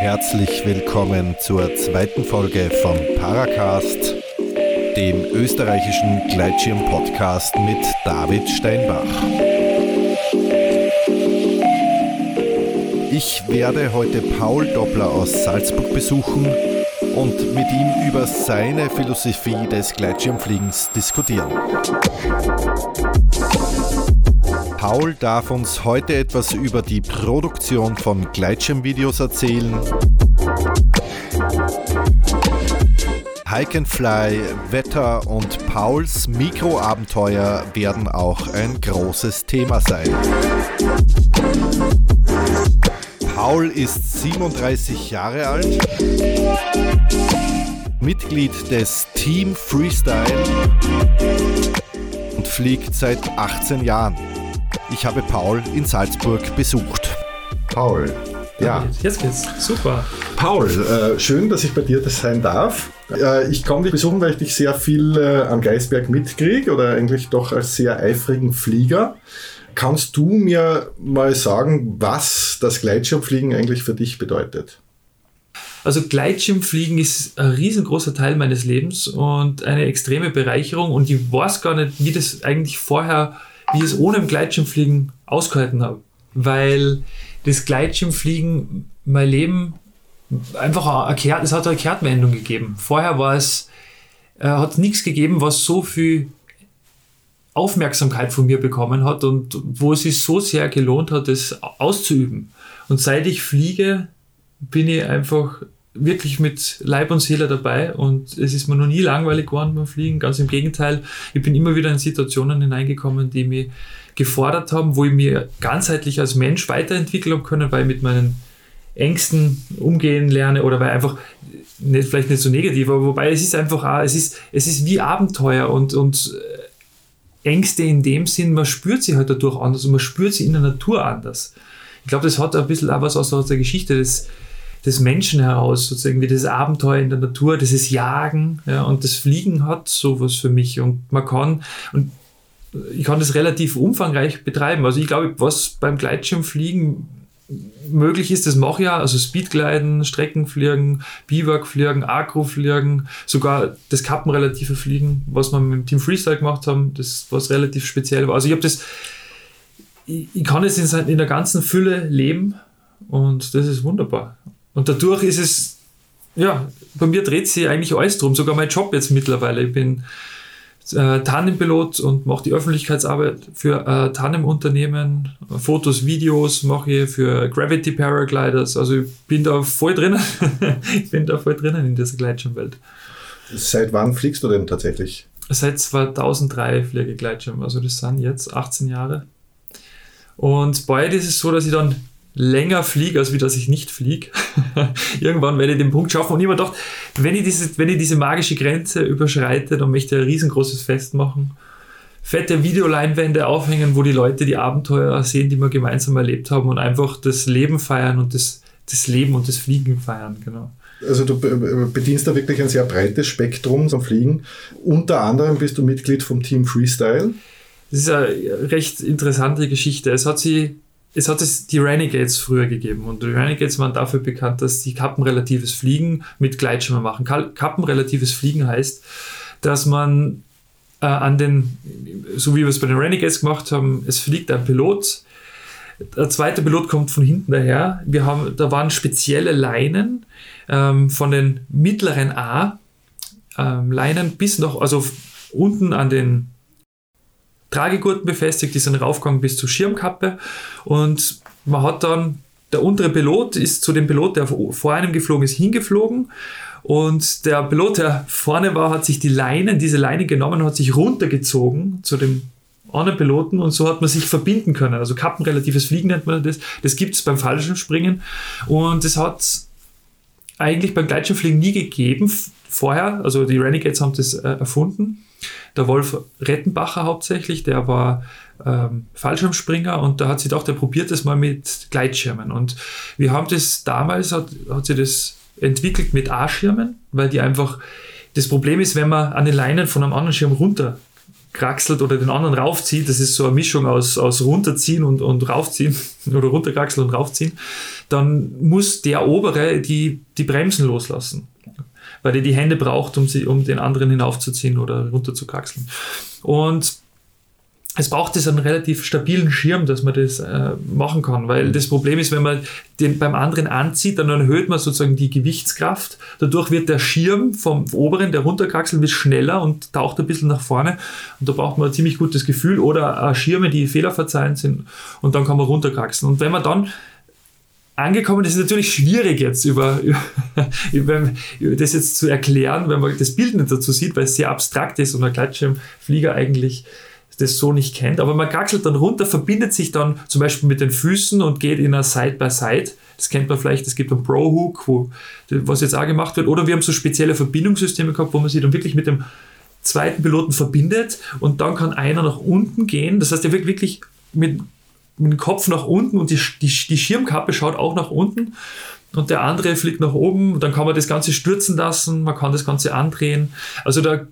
Herzlich willkommen zur zweiten Folge von Paracast, dem österreichischen Gleitschirm-Podcast mit David Steinbach. Ich werde heute Paul Doppler aus Salzburg besuchen und mit ihm über seine Philosophie des Gleitschirmfliegens diskutieren. Paul darf uns heute etwas über die Produktion von Gleitschirmvideos erzählen. Hike and Fly, Wetter und Pauls Mikroabenteuer werden auch ein großes Thema sein. Paul ist 37 Jahre alt, Mitglied des Team Freestyle und fliegt seit 18 Jahren. Ich habe Paul in Salzburg besucht. Paul, ja. Jetzt geht's. Super. Paul, äh, schön, dass ich bei dir das sein darf. Äh, ich komme dich besuchen, weil ich dich sehr viel äh, am Geisberg mitkriege oder eigentlich doch als sehr eifrigen Flieger. Kannst du mir mal sagen, was das Gleitschirmfliegen eigentlich für dich bedeutet? Also Gleitschirmfliegen ist ein riesengroßer Teil meines Lebens und eine extreme Bereicherung und ich weiß gar nicht, wie das eigentlich vorher wie ich es ohne im Gleitschirmfliegen ausgehalten habe. Weil das Gleitschirmfliegen mein Leben einfach erkehrt, es hat eine Kehrtwendung gegeben. Vorher war es, äh, hat nichts gegeben, was so viel Aufmerksamkeit von mir bekommen hat und wo es sich so sehr gelohnt hat, es auszuüben. Und seit ich fliege, bin ich einfach wirklich mit Leib und Seele dabei und es ist mir noch nie langweilig geworden beim Fliegen. Ganz im Gegenteil, ich bin immer wieder in Situationen hineingekommen, die mich gefordert haben, wo ich mir ganzheitlich als Mensch weiterentwickeln habe können, weil ich mit meinen Ängsten umgehen lerne oder weil einfach nicht, vielleicht nicht so negativ, aber wobei es ist einfach auch, es ist, es ist wie Abenteuer und, und äh, Ängste in dem Sinn, man spürt sie halt dadurch anders und man spürt sie in der Natur anders. Ich glaube, das hat ein bisschen auch was aus der Geschichte des, des Menschen heraus, sozusagen wie das Abenteuer in der Natur, dieses Jagen ja, und das Fliegen hat sowas für mich und man kann und ich kann das relativ umfangreich betreiben. Also ich glaube, was beim Gleitschirmfliegen möglich ist, das mache ich ja, also Speedgleiten, Streckenfliegen, Biwakfliegen, Akrofliegen, sogar das kappenrelative Fliegen, was wir mit dem Team Freestyle gemacht haben, das was relativ speziell war. Also ich habe das, ich, ich, kann es in, in der ganzen Fülle leben und das ist wunderbar. Und dadurch ist es, ja, bei mir dreht sich eigentlich alles drum, sogar mein Job jetzt mittlerweile. Ich bin äh, Tandempilot und mache die Öffentlichkeitsarbeit für äh, Tandem-Unternehmen, Fotos, Videos mache ich für Gravity Paragliders. Also ich bin da voll drinnen. ich bin da voll drinnen in dieser Gleitschirmwelt. Seit wann fliegst du denn tatsächlich? Seit 2003 fliege ich Gleitschirm. Also das sind jetzt 18 Jahre. Und bald ist es so, dass ich dann länger fliege, als wie dass ich nicht fliege. Irgendwann werde ich den Punkt schaffen und immer doch, wenn ich, diese, wenn ich diese magische Grenze überschreite, dann möchte ich ein riesengroßes Fest machen. Fette Videoleinwände aufhängen, wo die Leute die Abenteuer sehen, die wir gemeinsam erlebt haben und einfach das Leben feiern und das, das Leben und das Fliegen feiern, genau. Also du bedienst da wirklich ein sehr breites Spektrum zum Fliegen. Unter anderem bist du Mitglied vom Team Freestyle. Das ist eine recht interessante Geschichte. Es hat sie es hat es die Renegades früher gegeben und die Renegades waren dafür bekannt, dass sie kappenrelatives Fliegen mit Gleitschirmen machen. Kappenrelatives Fliegen heißt, dass man äh, an den, so wie wir es bei den Renegades gemacht haben, es fliegt ein Pilot, der zweite Pilot kommt von hinten daher. Wir haben, da waren spezielle Leinen ähm, von den mittleren A ähm, Leinen bis noch, also unten an den Tragegurten befestigt, die sind raufgegangen bis zur Schirmkappe und man hat dann, der untere Pilot ist zu dem Pilot, der vor einem geflogen ist, hingeflogen und der Pilot, der vorne war, hat sich die Leinen, diese Leine genommen, hat sich runtergezogen zu dem anderen Piloten und so hat man sich verbinden können. Also kappenrelatives Fliegen nennt man das. Das gibt es beim Fallschirmspringen und das hat eigentlich beim Gleitschirmfliegen nie gegeben vorher. Also die Renegades haben das äh, erfunden der Wolf Rettenbacher hauptsächlich, der war ähm, Fallschirmspringer und da hat sie gedacht, er probiert das mal mit Gleitschirmen. Und wir haben das damals, hat, hat sie das entwickelt mit A-Schirmen, weil die einfach, das Problem ist, wenn man an den Leinen von einem anderen Schirm runter kraxelt oder den anderen raufzieht, das ist so eine Mischung aus, aus runterziehen und, und raufziehen oder runterkraxeln und raufziehen, dann muss der obere die, die Bremsen loslassen, weil er die Hände braucht, um, sie, um den anderen hinaufzuziehen oder runterzukraxeln. Und es braucht es einen relativ stabilen Schirm, dass man das äh, machen kann, weil das Problem ist, wenn man den beim anderen anzieht, dann erhöht man sozusagen die Gewichtskraft. Dadurch wird der Schirm vom oberen, der runterkraxelt, wird schneller und taucht ein bisschen nach vorne. Und da braucht man ein ziemlich gutes Gefühl oder äh, Schirme, die fehlerverzeihend sind und dann kann man runterkraxeln. Und wenn man dann angekommen. Das ist natürlich schwierig jetzt über, über, das jetzt zu erklären, wenn man das Bild nicht dazu sieht, weil es sehr abstrakt ist und ein Gleitschirmflieger eigentlich das so nicht kennt. Aber man gackelt dann runter, verbindet sich dann zum Beispiel mit den Füßen und geht in einer Side-by-Side. Das kennt man vielleicht, es gibt einen Pro-Hook, wo, was jetzt auch gemacht wird. Oder wir haben so spezielle Verbindungssysteme gehabt, wo man sich dann wirklich mit dem zweiten Piloten verbindet und dann kann einer nach unten gehen. Das heißt, er wird wirklich mit, mit dem Kopf nach unten und die, die, die Schirmkappe schaut auch nach unten und der andere fliegt nach oben. Dann kann man das Ganze stürzen lassen, man kann das Ganze andrehen. Also da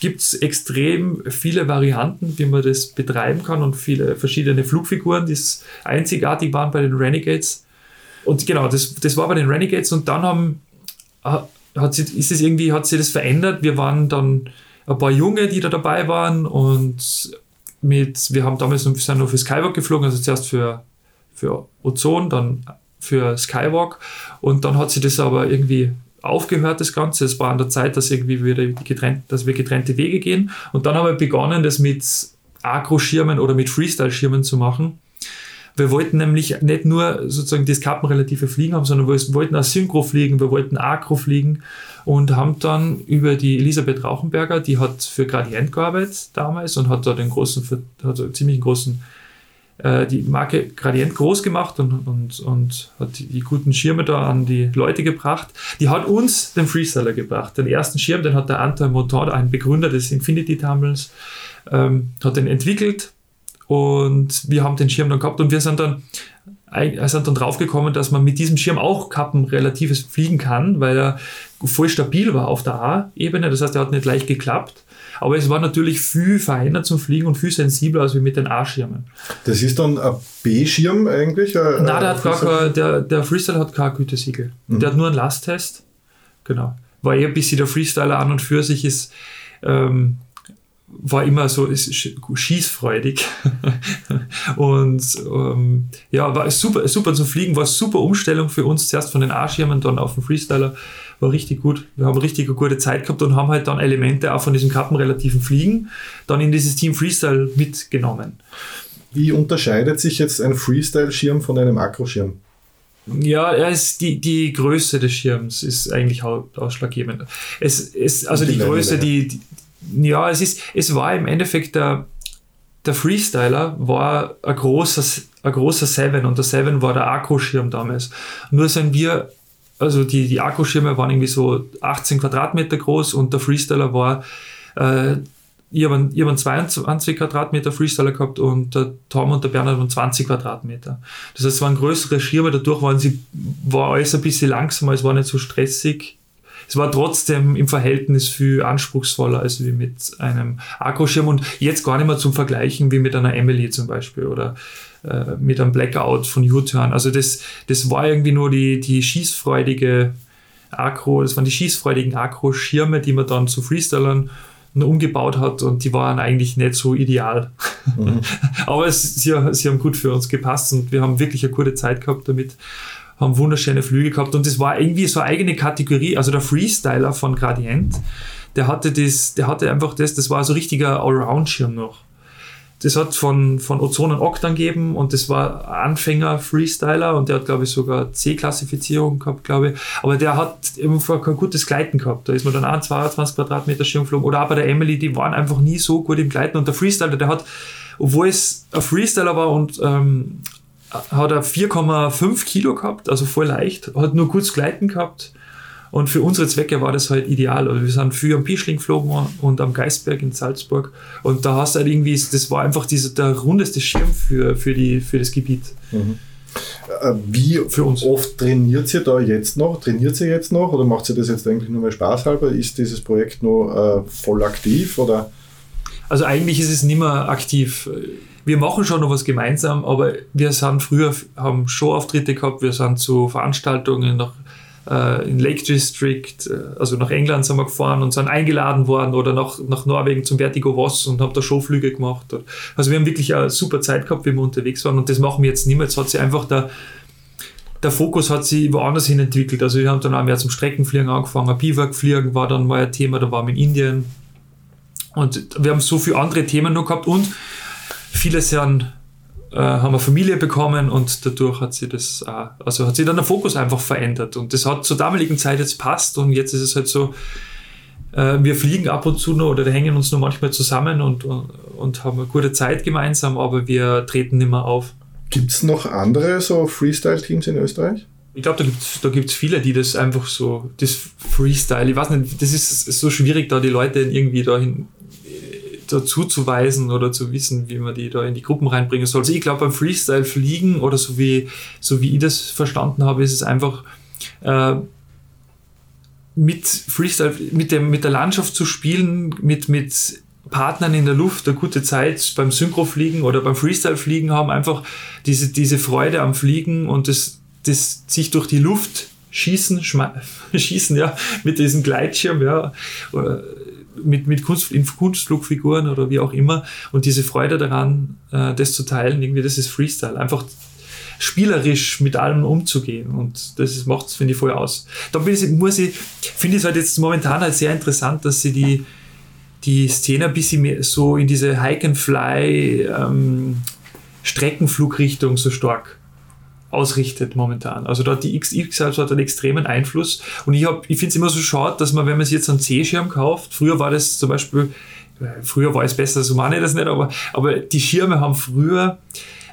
gibt es extrem viele Varianten, wie man das betreiben kann und viele verschiedene Flugfiguren, die einzigartig waren bei den Renegades. Und genau, das, das war bei den Renegades und dann haben, hat sie, ist es irgendwie, hat sich das verändert. Wir waren dann ein paar Junge, die da dabei waren und mit, wir haben damals noch, sind noch für Skywalk geflogen, also zuerst für, für Ozon, dann für Skywalk und dann hat sie das aber irgendwie aufgehört, das Ganze. Es war an der Zeit, dass irgendwie wieder getrennt, dass wir getrennte Wege gehen. Und dann haben wir begonnen, das mit Agro-Schirmen oder mit Freestyle-Schirmen zu machen. Wir wollten nämlich nicht nur sozusagen das kappenrelative Fliegen haben, sondern wir wollten auch Synchro fliegen, wir wollten Agro fliegen und haben dann über die Elisabeth Rauchenberger, die hat für Gradient gearbeitet damals und hat da den großen, hat einen ziemlich großen äh, die Marke Gradient groß gemacht und, und, und hat die, die, guten Schirme da an die Leute gebracht. Die hat uns den Freestyler gebracht. Den ersten Schirm, den hat der Anton Motor, ein Begründer des Infinity Tumbles, ähm, hat den entwickelt und wir haben den Schirm dann gehabt und wir sind dann sind dann draufgekommen, dass man mit diesem Schirm auch kappenrelatives fliegen kann, weil er voll stabil war auf der A-Ebene. Das heißt, er hat nicht leicht geklappt. Aber es war natürlich viel feiner zum Fliegen und viel sensibler als mit den A-Schirmen. Das ist dann ein B-Schirm eigentlich? Nein, der, hat gar kein, der, der Freestyle hat kein Gütesiegel. Mhm. Der hat nur einen Lasttest. Genau. War eher ein bisschen der Freestyler an und für sich ist. Ähm, war immer so schießfreudig und ähm, ja, war super, super zu fliegen, war super Umstellung für uns, zuerst von den A-Schirmen, dann auf den Freestyler war richtig gut. Wir haben richtig eine gute Zeit gehabt und haben halt dann Elemente auch von diesem kappenrelativen Fliegen dann in dieses Team Freestyle mitgenommen. Wie unterscheidet sich jetzt ein Freestyle-Schirm von einem Akroschirm? Ja, ist die, die Größe des Schirms ist eigentlich ausschlaggebend. Es, es, also die, die Größe, die, die, ja, es ist, es war im Endeffekt der, der Freestyler war ein großer, ein großer Seven und der Seven war der Akkuschirm damals. Nur sind wir also die, die Akkuschirme waren irgendwie so 18 Quadratmeter groß und der Freestyler war, äh, ich habe einen, hab 22 Quadratmeter Freestyler gehabt und der Tom und der Bernhard haben 20 Quadratmeter. Das heißt, es waren größere Schirme, dadurch waren sie, war alles ein bisschen langsamer, es war nicht so stressig. Es war trotzdem im Verhältnis viel anspruchsvoller als wie mit einem Akkuschirm und jetzt gar nicht mehr zum Vergleichen wie mit einer Emily zum Beispiel oder äh, mit einem Blackout von U-Turn. Also das, das war irgendwie nur die, die schießfreudige Akro, das waren die schießfreudigen Akro-Schirme, die man dann zu Freestylern umgebaut hat und die waren eigentlich nicht so ideal. Mhm. Aber es, sie, sie haben gut für uns gepasst und wir haben wirklich eine gute Zeit gehabt damit, haben wunderschöne Flüge gehabt und es war irgendwie so eine eigene Kategorie, also der Freestyler von Gradient, der hatte das, der hatte einfach das, das war so richtiger Allround-Schirm noch. Das hat von, von Ozon und Octan gegeben und das war Anfänger-Freestyler und der hat, glaube ich, sogar C-Klassifizierung gehabt, glaube ich. Aber der hat einfach kein gutes Gleiten gehabt. Da ist man dann auch 22 Quadratmeter Schirm geflogen. Oder auch bei der Emily, die waren einfach nie so gut im Gleiten. Und der Freestyler, der hat, obwohl es ein Freestyler war und ähm, hat er 4,5 Kilo gehabt, also voll leicht, hat nur kurz Gleiten gehabt und für unsere Zwecke war das halt ideal. Also wir sind viel am Pischling geflogen und am Geisberg in Salzburg. Und da hast du halt irgendwie, das war einfach dieser, der rundeste Schirm für, für, die, für das Gebiet. Mhm. Äh, wie für uns. oft trainiert ihr da jetzt noch? Trainiert ihr jetzt noch oder macht ihr das jetzt eigentlich nur mal spaßhalber? Ist dieses Projekt noch äh, voll aktiv oder? Also eigentlich ist es nicht mehr aktiv. Wir machen schon noch was gemeinsam, aber wir sind früher, haben Showauftritte gehabt, wir sind zu Veranstaltungen nach äh, in Lake District, äh, also nach England sind wir gefahren und sind eingeladen worden oder nach, nach Norwegen zum Vertigo Voss und haben da Showflüge gemacht. Also wir haben wirklich eine super Zeit gehabt, wie wir unterwegs waren und das machen wir jetzt nicht mehr. Jetzt hat sich einfach der, der Fokus hat sich woanders hin entwickelt. Also wir haben dann auch mehr zum Streckenfliegen angefangen, Biwakfliegen war dann mal ein Thema, da waren wir in Indien und wir haben so viele andere Themen noch gehabt und viele sind äh, haben eine Familie bekommen und dadurch hat sich das, äh, also hat sich dann der Fokus einfach verändert und das hat zur damaligen Zeit jetzt passt und jetzt ist es halt so, äh, wir fliegen ab und zu noch oder hängen uns nur manchmal zusammen und, und, und haben eine gute Zeit gemeinsam, aber wir treten nicht mehr auf. Gibt es noch andere so Freestyle-Teams in Österreich? Ich glaube, da gibt es da gibt's viele, die das einfach so, das Freestyle, ich weiß nicht, das ist so schwierig, da die Leute irgendwie dahin dazu zu weisen oder zu wissen, wie man die da in die Gruppen reinbringen soll. Also ich glaube, beim Freestyle fliegen oder so wie, so wie ich das verstanden habe, ist es einfach äh, mit Freestyle, mit, dem, mit der Landschaft zu spielen, mit, mit Partnern in der Luft eine gute Zeit beim Synchrofliegen oder beim Freestyle-Fliegen haben, einfach diese, diese Freude am Fliegen und das, das sich durch die Luft schießen, schießen, ja, mit diesem Gleitschirm, ja, mit, mit Kunst, Kunstflugfiguren oder wie auch immer und diese Freude daran, äh, das zu teilen, irgendwie, das ist Freestyle. Einfach spielerisch mit allem umzugehen und das macht es, finde ich, voll aus. Da muss ich, finde ich es halt jetzt momentan halt sehr interessant, dass sie die, die Szene ein bisschen mehr so in diese Hike-and-Fly ähm, Streckenflugrichtung so stark ausrichtet momentan. Also da hat die XX hat einen extremen Einfluss. Und ich, ich finde es immer so schade, dass man, wenn man sich jetzt einen C-Schirm kauft, früher war das zum Beispiel, äh, früher war es besser, so meine ich das nicht, aber, aber die Schirme haben früher,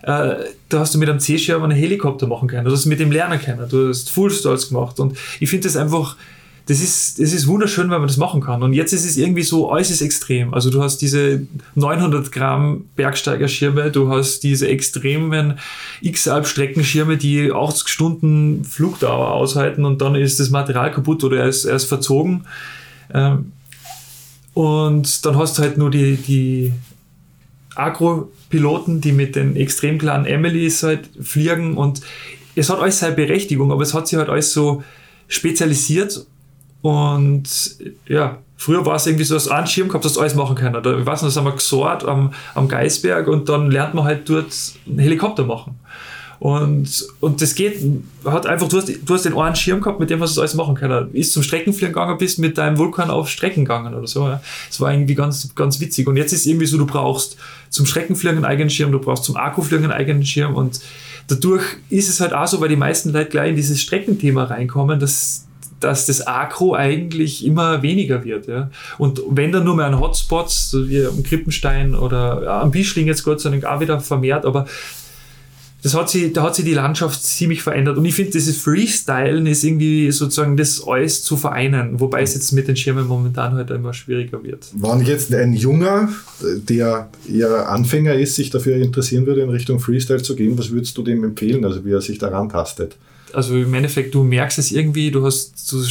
äh, da hast du mit einem C-Schirm einen Helikopter machen können, du hast mit dem lernen können, du hast Full Stalls gemacht. Und ich finde das einfach, das ist, das ist wunderschön, wenn man das machen kann. Und jetzt ist es irgendwie so äußerst extrem. Also du hast diese 900 Gramm Bergsteigerschirme, du hast diese extremen X-Alp-Streckenschirme, die 80 Stunden Flugdauer aushalten und dann ist das Material kaputt oder er ist, er ist verzogen. Ähm, und dann hast du halt nur die, die Agro-Piloten, die mit den extrem kleinen Emilys halt fliegen und es hat alles seine Berechtigung, aber es hat sich halt alles so spezialisiert und ja, früher war es irgendwie so, dass du einen Schirm gehabt, dass du alles machen kann. Oder ich weiß nicht, das haben wir gesorgt am, am Geisberg und dann lernt man halt dort einen Helikopter machen. Und, und das geht, hat einfach, du hast, du hast den einen Schirm gehabt, mit dem was du alles machen können. Ist zum Streckenfliegen gegangen, bist mit deinem Vulkan auf Strecken gegangen oder so. Ja. Das war irgendwie ganz, ganz witzig. Und jetzt ist irgendwie so, du brauchst zum Streckenfliegen einen eigenen Schirm, du brauchst zum Akkufliegen einen eigenen Schirm und dadurch ist es halt auch so, weil die meisten Leute gleich in dieses Streckenthema reinkommen, dass dass das Akro eigentlich immer weniger wird. Ja. Und wenn dann nur mehr an Hotspots, so wie am Krippenstein oder ja, am Bischling jetzt Gott sei Dank auch wieder vermehrt, aber das hat sie, da hat sich die Landschaft ziemlich verändert. Und ich finde, dieses Freestylen ist irgendwie sozusagen das alles zu vereinen, wobei es jetzt mit den Schirmen momentan halt immer schwieriger wird. Wenn jetzt ein Junger, der eher Anfänger ist, sich dafür interessieren würde, in Richtung Freestyle zu gehen, was würdest du dem empfehlen, also wie er sich daran tastet? Also im Endeffekt, du merkst es irgendwie, du hast, du,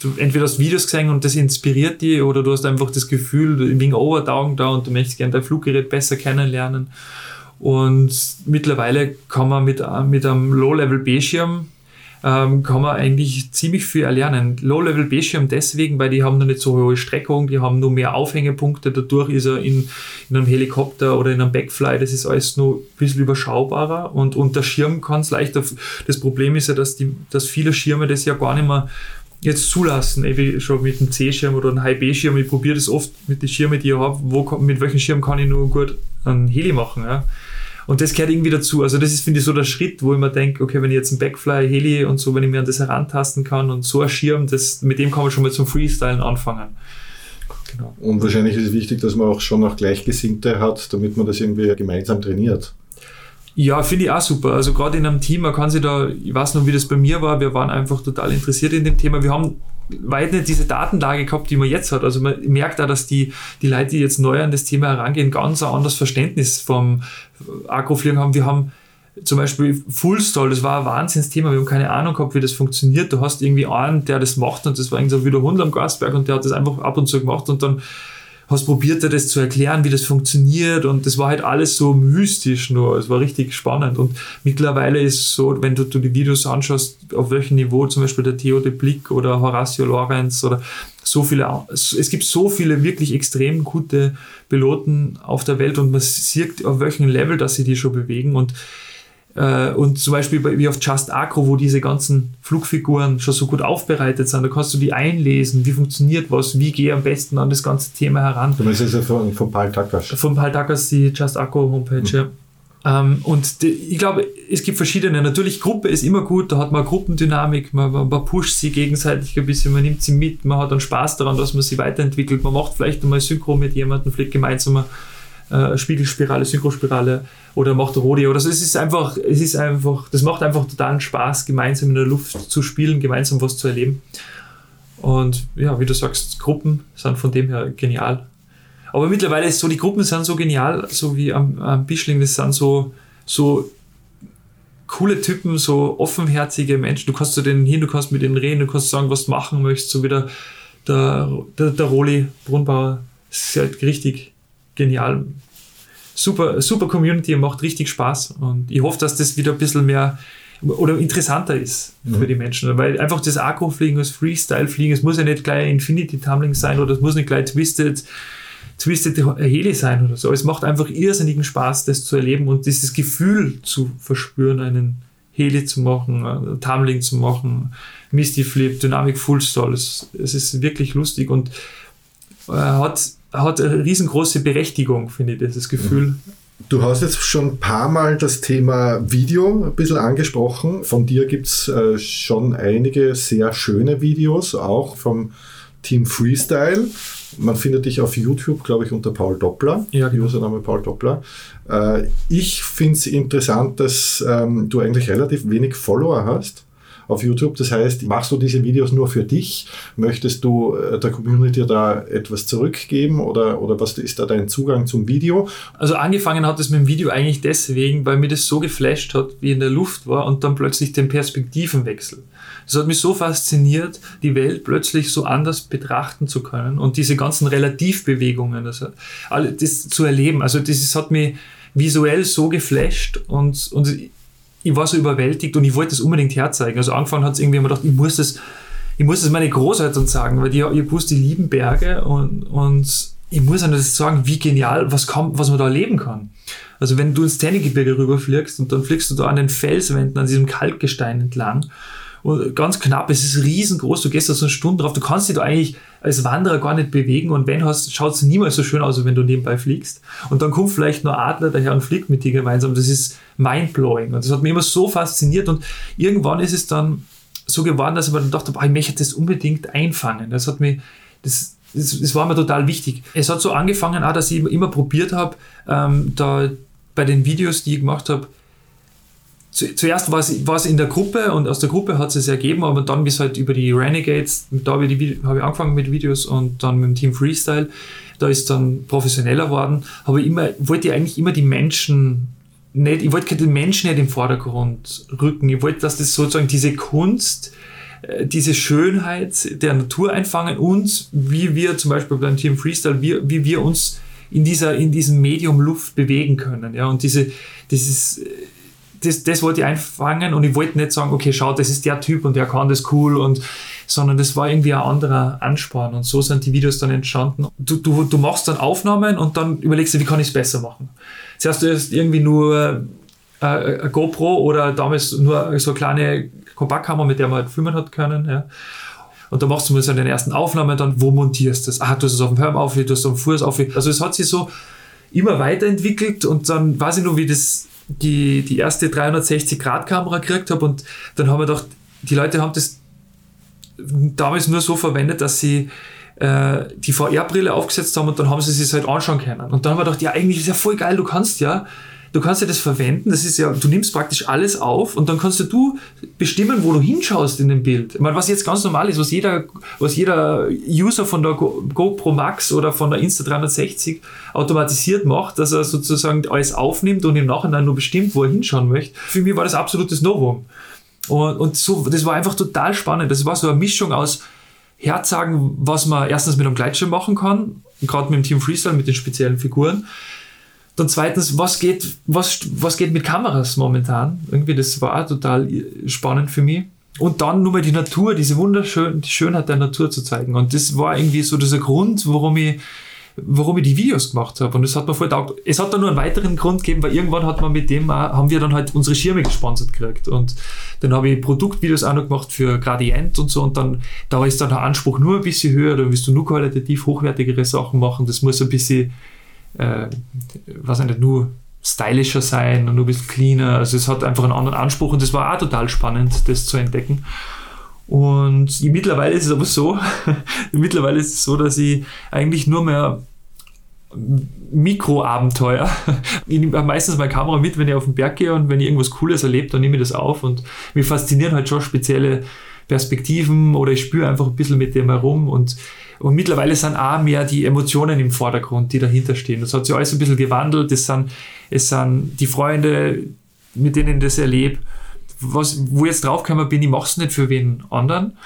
du entweder hast Videos gesehen und das inspiriert dich oder du hast einfach das Gefühl, wegen Overtaugen da und du möchtest gerne dein Fluggerät besser kennenlernen. Und mittlerweile kann man mit, mit einem Low-Level-B-Schirm ähm, kann man eigentlich ziemlich viel erlernen. Low-Level B-Schirm deswegen, weil die haben noch nicht so hohe Streckung, die haben nur mehr Aufhängepunkte, dadurch ist er in, in einem Helikopter oder in einem Backfly, das ist alles nur ein bisschen überschaubarer und, der Schirm kann es leichter. Das Problem ist ja, dass, die, dass viele Schirme das ja gar nicht mehr jetzt zulassen, eben schon mit einem C-Schirm oder einem High-B-Schirm. Ich probiere das oft mit den Schirmen, die ich habe, wo, mit welchem Schirm kann ich nur gut einen Heli machen. Ja. Und das gehört irgendwie dazu. Also das ist, finde ich, so der Schritt, wo ich mir denke, okay, wenn ich jetzt einen Backfly, Heli und so, wenn ich mir an das herantasten kann und so ein Schirm, das, mit dem kann man schon mal zum Freestylen anfangen. Genau. Und wahrscheinlich ist es wichtig, dass man auch schon noch Gleichgesinnte hat, damit man das irgendwie gemeinsam trainiert. Ja, finde ich auch super. Also gerade in einem Team, man kann sich da, ich weiß noch, wie das bei mir war, wir waren einfach total interessiert in dem Thema. Wir haben weit nicht diese Datenlage gehabt, die man jetzt hat. Also man merkt da, dass die, die Leute, die jetzt neu an das Thema herangehen, ganz ein anderes Verständnis vom Agrofliegen haben. Wir haben zum Beispiel Fullstall, das war ein Wahnsinnsthema. Wir haben keine Ahnung gehabt, wie das funktioniert. Du hast irgendwie einen, der das macht und das war irgendwie so wie der Hund am Gasberg und der hat das einfach ab und zu gemacht und dann hast probiert, dir das zu erklären, wie das funktioniert und das war halt alles so mystisch nur. Es war richtig spannend und mittlerweile ist es so, wenn du, du die Videos anschaust, auf welchem Niveau zum Beispiel der Theo de Blick oder Horacio Lorenz oder so viele, es gibt so viele wirklich extrem gute Piloten auf der Welt und man sieht, auf welchem Level, dass sie die schon bewegen und und zum Beispiel wie auf Just Acro, wo diese ganzen Flugfiguren schon so gut aufbereitet sind, da kannst du die einlesen, wie funktioniert was, wie gehe am besten an das ganze Thema heran. Du meinst also von, von Paul Takas? Von Paul Takas, die Just Acro Homepage, mhm. ja. Ähm, und die, ich glaube, es gibt verschiedene. Natürlich, Gruppe ist immer gut, da hat man Gruppendynamik, man, man, pusht sie gegenseitig ein bisschen, man nimmt sie mit, man hat dann Spaß daran, dass man sie weiterentwickelt, man macht vielleicht einmal Synchro mit jemandem, vielleicht gemeinsam äh, Spiegelspirale, Synchrospirale oder macht Rodeo. Also es ist einfach, es ist einfach, das macht einfach totalen Spaß, gemeinsam in der Luft zu spielen, gemeinsam was zu erleben. Und ja, wie du sagst, Gruppen sind von dem her genial. Aber mittlerweile ist so, die Gruppen sind so genial, so wie am, am Bischling, das sind so, so coole Typen, so offenherzige Menschen. Du kannst zu denen hin, du kannst mit denen reden, du kannst sagen, was du machen möchtest, so wie der, der, der, der Roli Brunnbauer. Das ist halt richtig genial. Super, super Community, macht richtig Spaß und ich hoffe, dass das wieder ein bisschen mehr oder interessanter ist mhm. für die Menschen, weil einfach das Akku-Fliegen, das Freestyle-Fliegen, es muss ja nicht gleich Infinity Tumbling sein oder es muss nicht gleich Twisted, Twisted Heli sein oder so. Es macht einfach irrsinnigen Spaß, das zu erleben und dieses Gefühl zu verspüren, einen Heli zu machen, äh, Tumbling zu machen, Misty Flip, Dynamic Full Stall. Es, es ist wirklich lustig und äh, hat hat eine riesengroße Berechtigung, finde ich, dieses Gefühl. Du hast jetzt schon ein paar Mal das Thema Video ein bisschen angesprochen. Von dir gibt es äh, schon einige sehr schöne Videos, auch vom Team Freestyle. Man findet dich auf YouTube, glaube ich, unter Paul Doppler. Ja, genau. Username Paul Doppler. Äh, ich finde es interessant, dass ähm, du eigentlich relativ wenig Follower hast auf YouTube. Das heißt, machst du diese Videos nur für dich? Möchtest du äh, der Community da etwas zurückgeben oder, oder was ist da dein Zugang zum Video? Also angefangen hat es mit dem Video eigentlich deswegen, weil mir das so geflasht hat, wie in der Luft war und dann plötzlich den Perspektivenwechsel. Das hat mich so fasziniert, die Welt plötzlich so anders betrachten zu können und diese ganzen Relativbewegungen, das, das zu erleben. Also das hat mich visuell so geflasht und, und ich war so überwältigt und ich wollte das unbedingt herzeigen. Also angefangen hat es irgendwie immer gedacht, ich muss das, ich muss das meine Großeltern sagen, weil die, ihr wusst, die lieben Berge und, und ich muss ihnen das sagen, wie genial, was, kann, was man da erleben kann. Also wenn du ins Tennegebirge rüberfliegst und dann fliegst du da an den Felswänden, an diesem Kalkgestein entlang und ganz knapp, es ist riesengroß, du gehst da so eine Stunde drauf, du kannst dich da eigentlich als Wanderer gar nicht bewegen und wenn hast, schaut es niemals so schön aus, wenn du nebenbei fliegst. Und dann kommt vielleicht nur Adler daher und fliegt mit dir gemeinsam. Das ist mindblowing und das hat mich immer so fasziniert und irgendwann ist es dann so geworden, dass ich mir dann dachte, ich möchte das unbedingt einfangen. Das hat mich, das, das, das, war mir total wichtig. Es hat so angefangen, auch, dass ich immer probiert habe, ähm, da bei den Videos, die ich gemacht habe, zuerst war es, in der Gruppe und aus der Gruppe hat es es ergeben, aber dann bis halt über die Renegades, da habe ich, hab ich angefangen mit Videos und dann mit dem Team Freestyle, da ist dann professioneller worden, aber immer, wollte ich eigentlich immer die Menschen nicht, ich wollte den Menschen nicht im Vordergrund rücken, ich wollte, dass das sozusagen diese Kunst, äh, diese Schönheit der Natur einfangen und wie wir zum Beispiel beim Team Freestyle, wie, wie wir uns in dieser, in diesem Medium Luft bewegen können, ja, und diese, dieses, das, das wollte ich einfangen und ich wollte nicht sagen, okay, schau, das ist der Typ und der kann das cool und sondern das war irgendwie ein anderer Ansporn und so sind die Videos dann entstanden. Du, du, du machst dann Aufnahmen und dann überlegst du, wie kann ich es besser machen. Zuerst du hast irgendwie nur äh, eine GoPro oder damals nur so eine kleine Kompaktkamera, mit der man halt filmen hat können. Ja. Und da machst du mal so den ersten Aufnahmen, dann wo montierst du das? Ah, du hast es auf dem Helm auf, du hast es auf dem Fuß auf. Also es hat sich so immer weiterentwickelt und dann weiß ich nur, wie das die, die erste 360-Grad-Kamera gekriegt habe und dann haben wir gedacht, die Leute haben das damals nur so verwendet, dass sie äh, die VR-Brille aufgesetzt haben und dann haben sie es halt anschauen können. Und dann haben wir gedacht, ja, eigentlich ist ja voll geil, du kannst ja du kannst ja das verwenden, das ist ja, du nimmst praktisch alles auf und dann kannst du, du bestimmen, wo du hinschaust in dem Bild. Ich meine, was jetzt ganz normal ist, was jeder, was jeder User von der GoPro Max oder von der Insta360 automatisiert macht, dass er sozusagen alles aufnimmt und im Nachhinein nur bestimmt, wo er hinschauen möchte. Für mich war das absolutes Novum. Und, und so, das war einfach total spannend. Das war so eine Mischung aus Herzagen, was man erstens mit einem Gleitschirm machen kann gerade mit dem Team Freestyle, mit den speziellen Figuren. Dann zweitens, was geht, was, was geht mit Kameras momentan? Irgendwie, das war total spannend für mich. Und dann nur mal die Natur, diese wunderschöne die Schönheit der Natur zu zeigen. Und das war irgendwie so dieser Grund, warum ich, warum ich die Videos gemacht habe. Und das hat mir voll taugt. Es hat dann nur einen weiteren Grund gegeben, weil irgendwann hat man mit dem, auch, haben wir dann halt unsere Schirme gesponsert gekriegt. Und dann habe ich Produktvideos auch noch gemacht für Gradient und so. Und dann, da ist dann der Anspruch nur ein bisschen höher, da willst du nur qualitativ hochwertigere Sachen machen. Das muss ein bisschen, äh, was nicht, nur stylischer sein und nur ein bisschen cleaner. Also es hat einfach einen anderen Anspruch und das war auch total spannend, das zu entdecken. Und mittlerweile ist es aber so, mittlerweile ist es so, dass ich eigentlich nur mehr Mikroabenteuer. Ich nehme meistens meine Kamera mit, wenn ich auf den Berg gehe und wenn ich irgendwas Cooles erlebe, dann nehme ich das auf und mich faszinieren halt schon spezielle Perspektiven oder ich spüre einfach ein bisschen mit dem herum und und mittlerweile sind auch mehr die Emotionen im Vordergrund, die dahinter stehen. Das hat sich alles ein bisschen gewandelt. Es sind, es sind die Freunde, mit denen ich das erlebe. Was, wo jetzt draufgekommen bin, ich mache es nicht für wen anderen,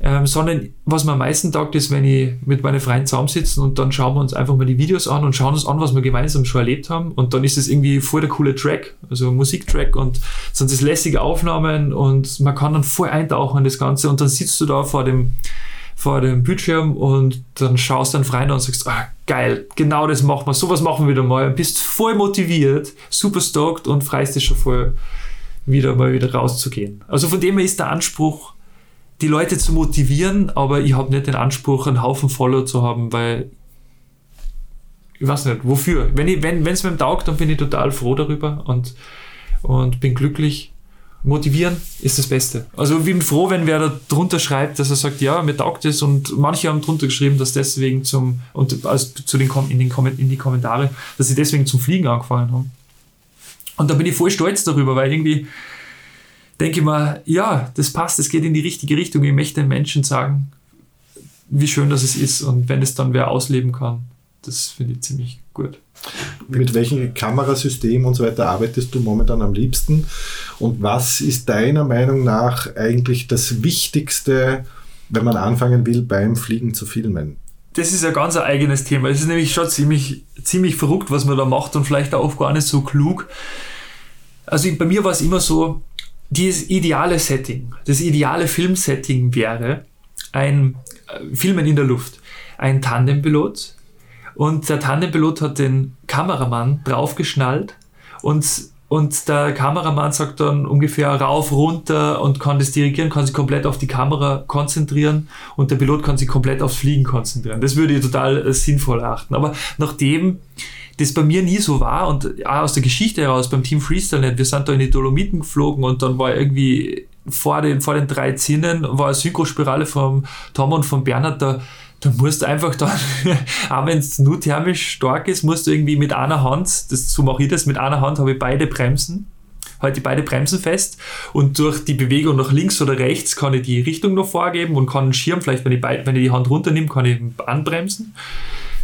ähm, sondern was mir am meisten taugt, ist, wenn ich mit meinen Freunden zusammensitzen und dann schauen wir uns einfach mal die Videos an und schauen uns an, was wir gemeinsam schon erlebt haben. Und dann ist es irgendwie voll der coole Track, also Musiktrack und sind das lässige Aufnahmen und man kann dann voll eintauchen in das Ganze und dann sitzt du da vor dem, vor dem Bildschirm und dann schaust du einen Freund an und sagst, ah, geil, genau das machen wir, sowas machen wir wieder mal. Und bist voll motiviert, super stoked und freust dich schon voll, wieder mal wieder rauszugehen. Also von dem her ist der Anspruch, die Leute zu motivieren, aber ich habe nicht den Anspruch, einen Haufen Follower zu haben, weil ich weiß nicht, wofür. Wenn es wenn, mir taugt, dann bin ich total froh darüber und, und bin glücklich motivieren ist das Beste. Also ich bin froh, wenn wer da drunter schreibt, dass er sagt, ja, mir taugt es und manche haben drunter geschrieben, dass deswegen zum, und also zu den, in, den, in die Kommentare, dass sie deswegen zum Fliegen angefangen haben. Und da bin ich voll stolz darüber, weil irgendwie denke ich mir, ja, das passt, es geht in die richtige Richtung. Ich möchte den Menschen sagen, wie schön das ist und wenn es dann wer ausleben kann, das finde ich ziemlich gut. Mit welchem Kamerasystem und so weiter arbeitest du momentan am liebsten? Und was ist deiner Meinung nach eigentlich das Wichtigste, wenn man anfangen will, beim Fliegen zu filmen? Das ist ein ganz eigenes Thema. Es ist nämlich schon ziemlich, ziemlich verrückt, was man da macht und vielleicht auch gar nicht so klug. Also bei mir war es immer so, das ideale Setting, das ideale Filmsetting wäre ein äh, Filmen in der Luft. Ein Tandempilot, und der Tandempilot hat den Kameramann draufgeschnallt und, und der Kameramann sagt dann ungefähr rauf, runter und kann das dirigieren, kann sich komplett auf die Kamera konzentrieren und der Pilot kann sich komplett aufs Fliegen konzentrieren. Das würde ich total äh, sinnvoll erachten. Aber nachdem das bei mir nie so war und auch aus der Geschichte heraus beim Team Freestyle, wir sind da in die Dolomiten geflogen und dann war irgendwie vor den, vor den drei Zinnen war eine Synchrospirale vom Tom und von Bernhard da du musst einfach dann, auch wenn es nur thermisch stark ist, musst du irgendwie mit einer Hand, das, so mache ich das, mit einer Hand habe ich beide Bremsen, halte beide Bremsen fest und durch die Bewegung nach links oder rechts kann ich die Richtung noch vorgeben und kann einen Schirm, vielleicht wenn ich, wenn ich die Hand runternehme, kann ich anbremsen.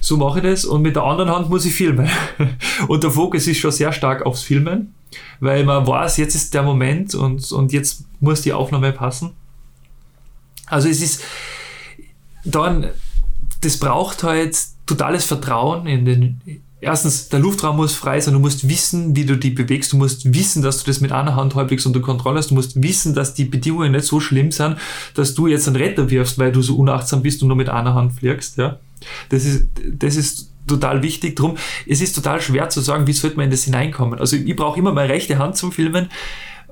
So mache ich das und mit der anderen Hand muss ich filmen. Und der Fokus ist schon sehr stark aufs Filmen, weil man weiß, jetzt ist der Moment und, und jetzt muss die Aufnahme passen. Also es ist dann das braucht halt totales Vertrauen in den. Erstens, der Luftraum muss frei sein, du musst wissen, wie du die bewegst, du musst wissen, dass du das mit einer Hand halbwegs unter Kontrolle hast, du musst wissen, dass die Bedingungen nicht so schlimm sind, dass du jetzt einen Retter wirfst, weil du so unachtsam bist und nur mit einer Hand fliegst. Ja? Das, ist, das ist total wichtig. Drum, es ist total schwer zu sagen, wie sollte man in das hineinkommen. Also ich brauche immer meine rechte Hand zum Filmen.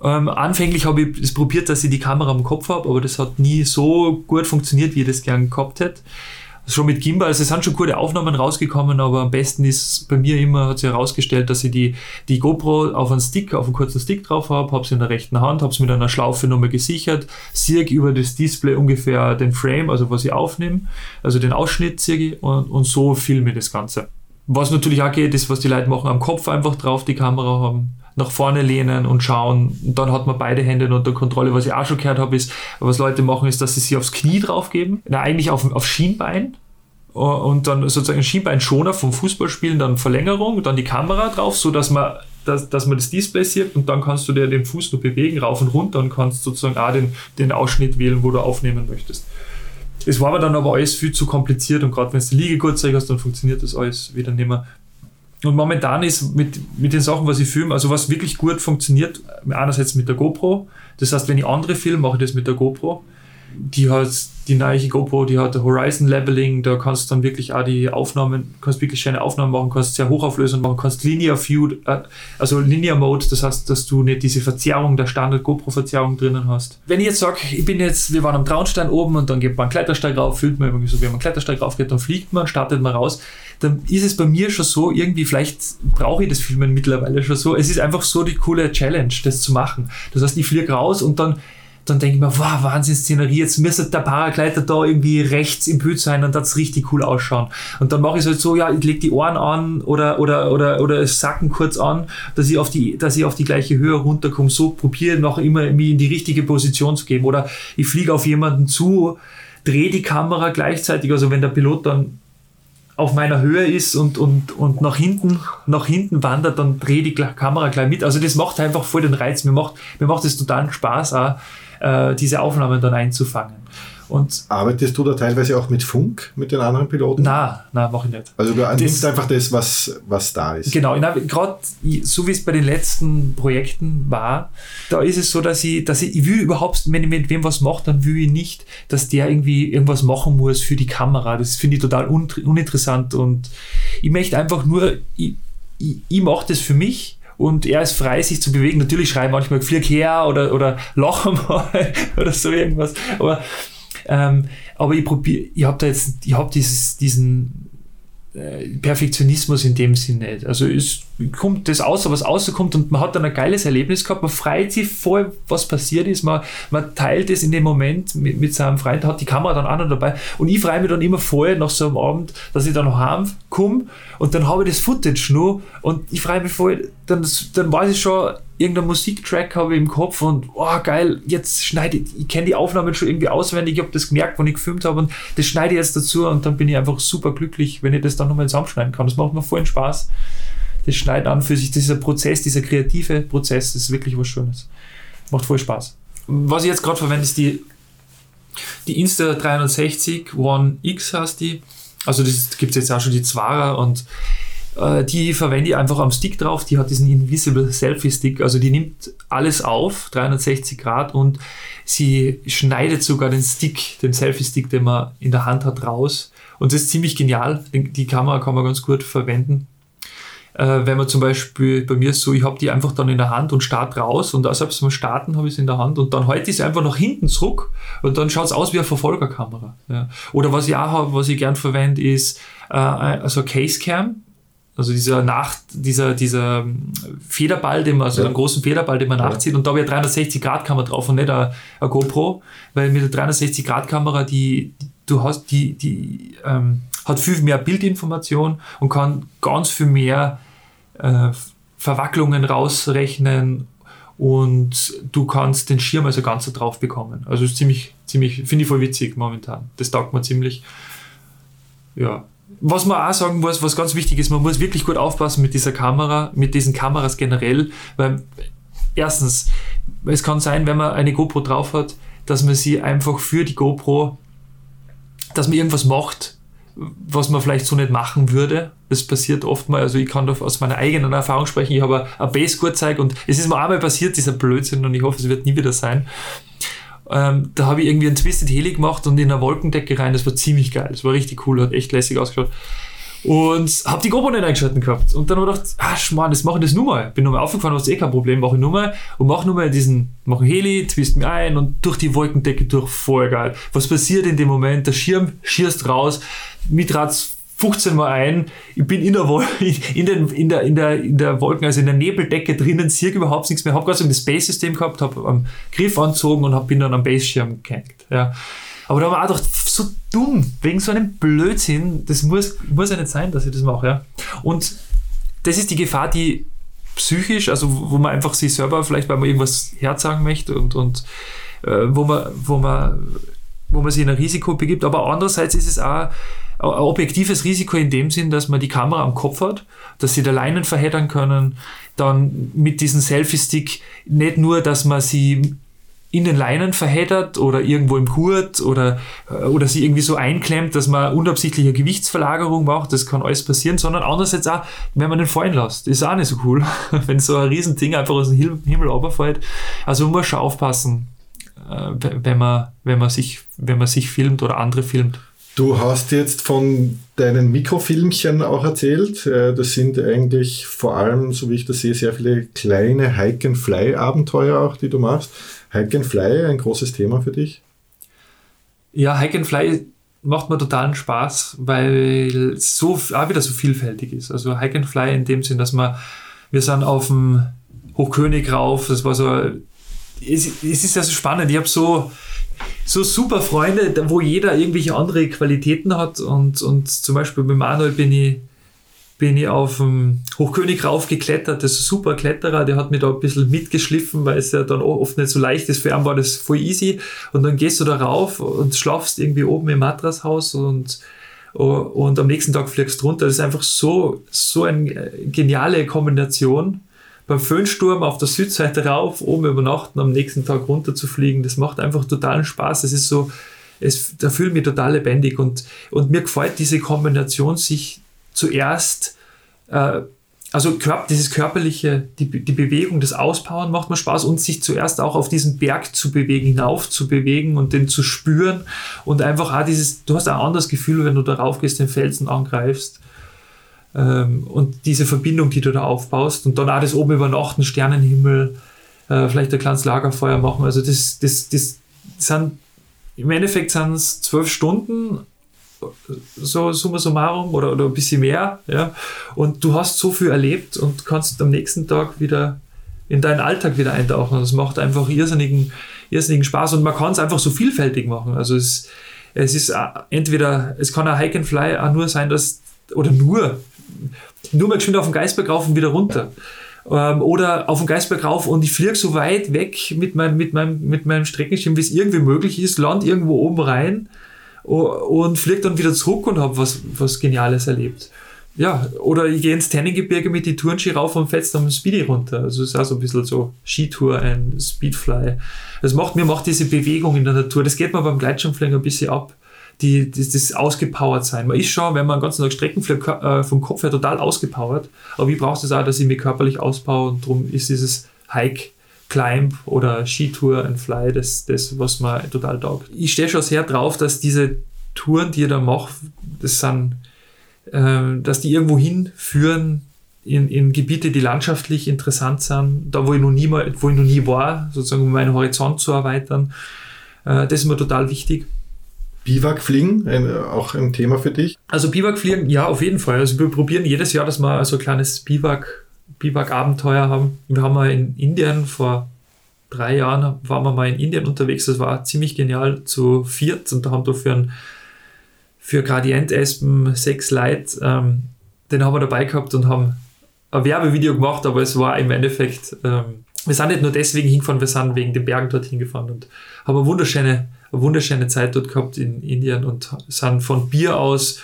Ähm, anfänglich habe ich es probiert, dass ich die Kamera am Kopf habe, aber das hat nie so gut funktioniert, wie ich das gern gehabt hätte schon mit Gimbal, also es sind schon gute Aufnahmen rausgekommen, aber am besten ist bei mir immer, hat sich herausgestellt, dass ich die, die GoPro auf einen Stick, auf einen kurzen Stick drauf habe, habe sie in der rechten Hand, habe es mit einer Schlaufe nochmal gesichert, sehe über das Display ungefähr den Frame, also was ich aufnehme, also den Ausschnitt sehe ich und, und so filme ich das Ganze. Was natürlich auch geht, ist, was die Leute machen, am Kopf einfach drauf die Kamera haben, nach vorne lehnen und schauen. Und dann hat man beide Hände unter Kontrolle. Was ich auch schon gehört habe, ist, was Leute machen, ist, dass sie sich aufs Knie drauf geben. Na, eigentlich auf, auf Schienbein. Und dann sozusagen Schienbeinschoner vom Fußballspielen, dann Verlängerung, dann die Kamera drauf, so dass man dass, dass man das Display sieht und dann kannst du dir den Fuß nur bewegen, rauf und runter und kannst sozusagen auch den, den Ausschnitt wählen, wo du aufnehmen möchtest. Es war aber dann aber alles viel zu kompliziert und gerade wenn du die Liege gut hast, dann funktioniert das alles wieder nicht mehr. Und momentan ist mit, mit den Sachen, was ich filme, also was wirklich gut funktioniert, einerseits mit der GoPro. Das heißt, wenn ich andere filme, mache ich das mit der GoPro die hat die neue GoPro, die hat Horizon Leveling, da kannst du dann wirklich auch die Aufnahmen, kannst wirklich schöne Aufnahmen machen, kannst sehr hochauflösend machen, kannst Linear View, äh, also Linear Mode, das heißt, dass du nicht diese Verzerrung, der Standard GoPro Verzerrung drinnen hast. Wenn ich jetzt sage, ich bin jetzt, wir waren am Traunstein oben und dann geht man einen Klettersteig rauf, fühlt man irgendwie so, wenn man einen Klettersteig rauf geht, dann fliegt man, startet man raus, dann ist es bei mir schon so, irgendwie, vielleicht brauche ich das Filmen mittlerweile schon so, es ist einfach so die coole Challenge, das zu machen. Das heißt, ich fliege raus und dann dann denke ich mir, wow, Wahnsinn-Szenerie, jetzt müsste der Paragleiter da irgendwie rechts im Bild sein und das richtig cool ausschauen. Und dann mache ich es halt so, ja, ich lege die Ohren an oder, oder, oder, oder Sacken kurz an, dass ich auf die, dass ich auf die gleiche Höhe runterkomme. So probiere noch immer mich in die richtige Position zu geben. Oder ich fliege auf jemanden zu, drehe die Kamera gleichzeitig, also wenn der Pilot dann auf meiner Höhe ist und, und, und nach hinten, nach hinten wandert, dann drehe die Kamera gleich mit. Also das macht einfach voll den Reiz. Mir macht, mir macht es totalen Spaß auch, äh, diese Aufnahmen dann einzufangen. Und Arbeitest du da teilweise auch mit Funk, mit den anderen Piloten? Nein, nein, mache ich nicht. Also du nimmst einfach das, was, was da ist. Genau, gerade so wie es bei den letzten Projekten war, da ist es so, dass ich, dass ich, ich will überhaupt, wenn ich mit wem was mache, dann will ich nicht, dass der irgendwie irgendwas machen muss für die Kamera. Das finde ich total un uninteressant und ich möchte einfach nur, ich, ich, ich mache das für mich und er ist frei, sich zu bewegen. Natürlich schreie manchmal flieg her oder, oder lach mal oder so irgendwas. Aber, ähm, aber ich probiere, ich habe da jetzt, ich habe diesen äh, Perfektionismus in dem Sinn nicht. Also es kommt das außer was rauskommt und man hat dann ein geiles Erlebnis gehabt, man freut sich voll, was passiert ist, man, man teilt es in dem Moment mit, mit seinem Freund, hat die Kamera dann auch noch dabei. Und ich freue mich dann immer voll nach so einem Abend, dass ich dann noch heimkomme und dann habe ich das Footage nur und ich freue mich voll, dann, dann weiß ich schon, irgendein Musiktrack habe ich im Kopf und oh geil, jetzt schneide ich, ich kenne die Aufnahmen schon irgendwie auswendig, ich habe das gemerkt, wenn ich gefilmt habe und das schneide ich jetzt dazu und dann bin ich einfach super glücklich, wenn ich das dann nochmal zusammenschneiden kann. Das macht mir voll Spaß. Das Schneiden an für sich, dieser Prozess, dieser kreative Prozess, ist wirklich was Schönes. Macht voll Spaß. Was ich jetzt gerade verwende, ist die, die Insta 360 One X heißt die. Also das gibt es jetzt auch schon die Zwara und äh, die verwende ich einfach am Stick drauf. Die hat diesen Invisible Selfie Stick. Also die nimmt alles auf, 360 Grad und sie schneidet sogar den Stick, den Selfie Stick, den man in der Hand hat, raus. Und das ist ziemlich genial. Die Kamera kann man ganz gut verwenden. Äh, wenn man zum Beispiel, bei mir ist so, ich habe die einfach dann in der Hand und starte raus und selbst beim Starten habe ich es in der Hand und dann halte ich es einfach nach hinten zurück und dann schaut es aus wie eine Verfolgerkamera. Ja. Oder was ich auch habe, was ich gern verwende, ist äh, also Case Cam. Also dieser nach, dieser, dieser Federball, den man, also ja. einen großen Federball, den man ja. nachzieht und da eine 360-Grad-Kamera drauf und nicht eine, eine, GoPro, weil mit der 360-Grad-Kamera, die, du hast, die, die ähm, hat viel mehr Bildinformation und kann ganz viel mehr äh, Verwacklungen rausrechnen und du kannst den Schirm also ganz drauf bekommen. Also ist ziemlich, ziemlich, finde ich voll witzig momentan. Das taugt mir ziemlich. Ja, was man auch sagen muss, was ganz wichtig ist, man muss wirklich gut aufpassen mit dieser Kamera, mit diesen Kameras generell, weil erstens, es kann sein, wenn man eine GoPro drauf hat, dass man sie einfach für die GoPro, dass man irgendwas macht, was man vielleicht so nicht machen würde. Das passiert oft mal, also ich kann da aus meiner eigenen Erfahrung sprechen, ich habe ein Base-Gurt und es ist mir einmal passiert, dieser Blödsinn und ich hoffe, es wird nie wieder sein. Ähm, da habe ich irgendwie ein Twisted Heli gemacht und in eine Wolkendecke rein. Das war ziemlich geil. Das war richtig cool, hat echt lässig ausgeschaut. Und habe die GoPro nicht eingeschalten gehabt. Und dann habe ich gedacht, ah, Schmarrn, das mache ich das nur mal. Bin nur mal aufgefahren, was eh kein Problem, mache ich nur mal. Und mache nur mal diesen, mache einen Heli, twist mir ein und durch die Wolkendecke durch, voll geil. Was passiert in dem Moment? Der Schirm schierst raus, Mitrat's 15 Mal ein, ich bin in der, Wol in, den, in, der, in, der, in der Wolken, also in der Nebeldecke drinnen, sehe überhaupt nichts mehr, habe gerade so das Base-System gehabt, habe am Griff anzogen und hab, bin dann am Base-Schirm gehängt. Ja. Aber da wir auch gedacht, so dumm, wegen so einem Blödsinn, das muss, muss ja nicht sein, dass ich das mache. Ja. Und das ist die Gefahr, die psychisch, also wo man einfach sich selber vielleicht, weil man irgendwas herzagen möchte und, und äh, wo, man, wo, man, wo man sich in ein Risiko begibt, aber andererseits ist es auch ein objektives Risiko in dem Sinn, dass man die Kamera am Kopf hat, dass sie der Leinen verheddern können, dann mit diesem Selfie-Stick nicht nur, dass man sie in den Leinen verheddert oder irgendwo im Gurt oder, äh, oder sie irgendwie so einklemmt, dass man unabsichtliche Gewichtsverlagerung macht. Das kann alles passieren, sondern andererseits auch, wenn man den fallen lässt. Ist auch nicht so cool, wenn so ein Riesending einfach aus dem Himmel runterfällt. Also man muss schon aufpassen, äh, wenn man, wenn man sich, wenn man sich filmt oder andere filmt. Du hast jetzt von deinen Mikrofilmchen auch erzählt. Äh, das sind eigentlich vor allem, so wie ich das sehe, sehr viele kleine Hike-and-Fly-Abenteuer auch, die du machst. Hike-and-Fly, ein großes Thema für dich? Ja, Hike-and-Fly macht mir totalen Spaß, weil es so, auch wieder so vielfältig ist. Also Hike-and-Fly in dem Sinn, dass man, wir sind auf dem Hochkönig rauf, das war so, es, es ist ja so spannend, ich habe so, so super Freunde, wo jeder irgendwelche andere Qualitäten hat. Und, und zum Beispiel bei Manuel bin ich, bin ich auf dem Hochkönig raufgeklettert, das ist ein super Kletterer, der hat mich da ein bisschen mitgeschliffen, weil es ja dann oft nicht so leicht ist, für ihn war das voll easy. Und dann gehst du da rauf und schlafst irgendwie oben im Matrashaus und und am nächsten Tag fliegst du runter. Das ist einfach so, so eine geniale Kombination beim Föhnsturm auf der Südseite rauf, oben übernachten, am nächsten Tag runter zu fliegen, das macht einfach totalen Spaß. Es ist so, es, da fühle ich mich total lebendig und, und mir gefällt diese Kombination, sich zuerst, äh, also dieses körperliche, die, die Bewegung, das Auspowern macht mir Spaß und sich zuerst auch auf diesen Berg zu bewegen, hinauf zu bewegen und den zu spüren und einfach auch dieses, du hast ein anderes Gefühl, wenn du darauf gehst, den Felsen angreifst ähm, und diese Verbindung, die du da aufbaust und dann auch das oben übernachten, Sternenhimmel, äh, vielleicht ein kleines Lagerfeuer machen. Also das, das, das sind im Endeffekt sind es zwölf Stunden, so summa summarum oder, oder ein bisschen mehr. Ja? Und du hast so viel erlebt und kannst am nächsten Tag wieder in deinen Alltag wieder eintauchen. Das macht einfach irrsinnigen, irrsinnigen Spaß und man kann es einfach so vielfältig machen. Also es, es ist äh, entweder, es kann ein Hike and Fly auch nur sein, dass, oder nur, nur mal geschwind auf den Geistberg rauf und wieder runter. Ähm, oder auf den Geistberg rauf und ich fliege so weit weg mit, mein, mit, meinem, mit meinem Streckenschirm, wie es irgendwie möglich ist, land irgendwo oben rein und fliege dann wieder zurück und habe was, was Geniales erlebt. Ja, oder ich gehe ins Tennengebirge mit die Tourenski rauf und fetzt am Speedy runter. Also es ist auch so ein bisschen so Skitour, ein Speedfly. Das macht mir macht diese Bewegung in der Natur. Das geht mir beim Gleitschirmfliegen ein bisschen ab die, das, das ausgepowert sein. Man ist schon, wenn man den ganzen Tag Strecken äh, vom Kopf her total ausgepowert. Aber ich brauche es auch, dass ich mich körperlich ausbaue und darum ist dieses Hike, Climb oder Skitour and Fly das, das was mir total taugt. Ich stehe schon sehr drauf, dass diese Touren, die ich da mache, das sind, äh, dass die irgendwo hinführen, in, in Gebiete, die landschaftlich interessant sind, da wo ich noch nie, mal, wo ich noch nie war, sozusagen um meinen Horizont zu erweitern. Äh, das ist mir total wichtig. Biwakfliegen, ein, auch ein Thema für dich? Also Biwakfliegen, ja, auf jeden Fall. Also wir probieren jedes Jahr, dass wir so ein kleines Biwak, Biwak-Abenteuer haben. Wir haben mal in Indien vor drei Jahren waren wir mal in Indien unterwegs. Das war ziemlich genial zu viert und da haben wir für ein für Gradientespen sechs Light, ähm, den haben wir dabei gehabt und haben ein Werbevideo gemacht, aber es war im Endeffekt, ähm, wir sind nicht nur deswegen hingefahren, wir sind wegen den Bergen dorthin gefahren und haben eine wunderschöne eine wunderschöne Zeit dort gehabt in Indien und sind von Bier aus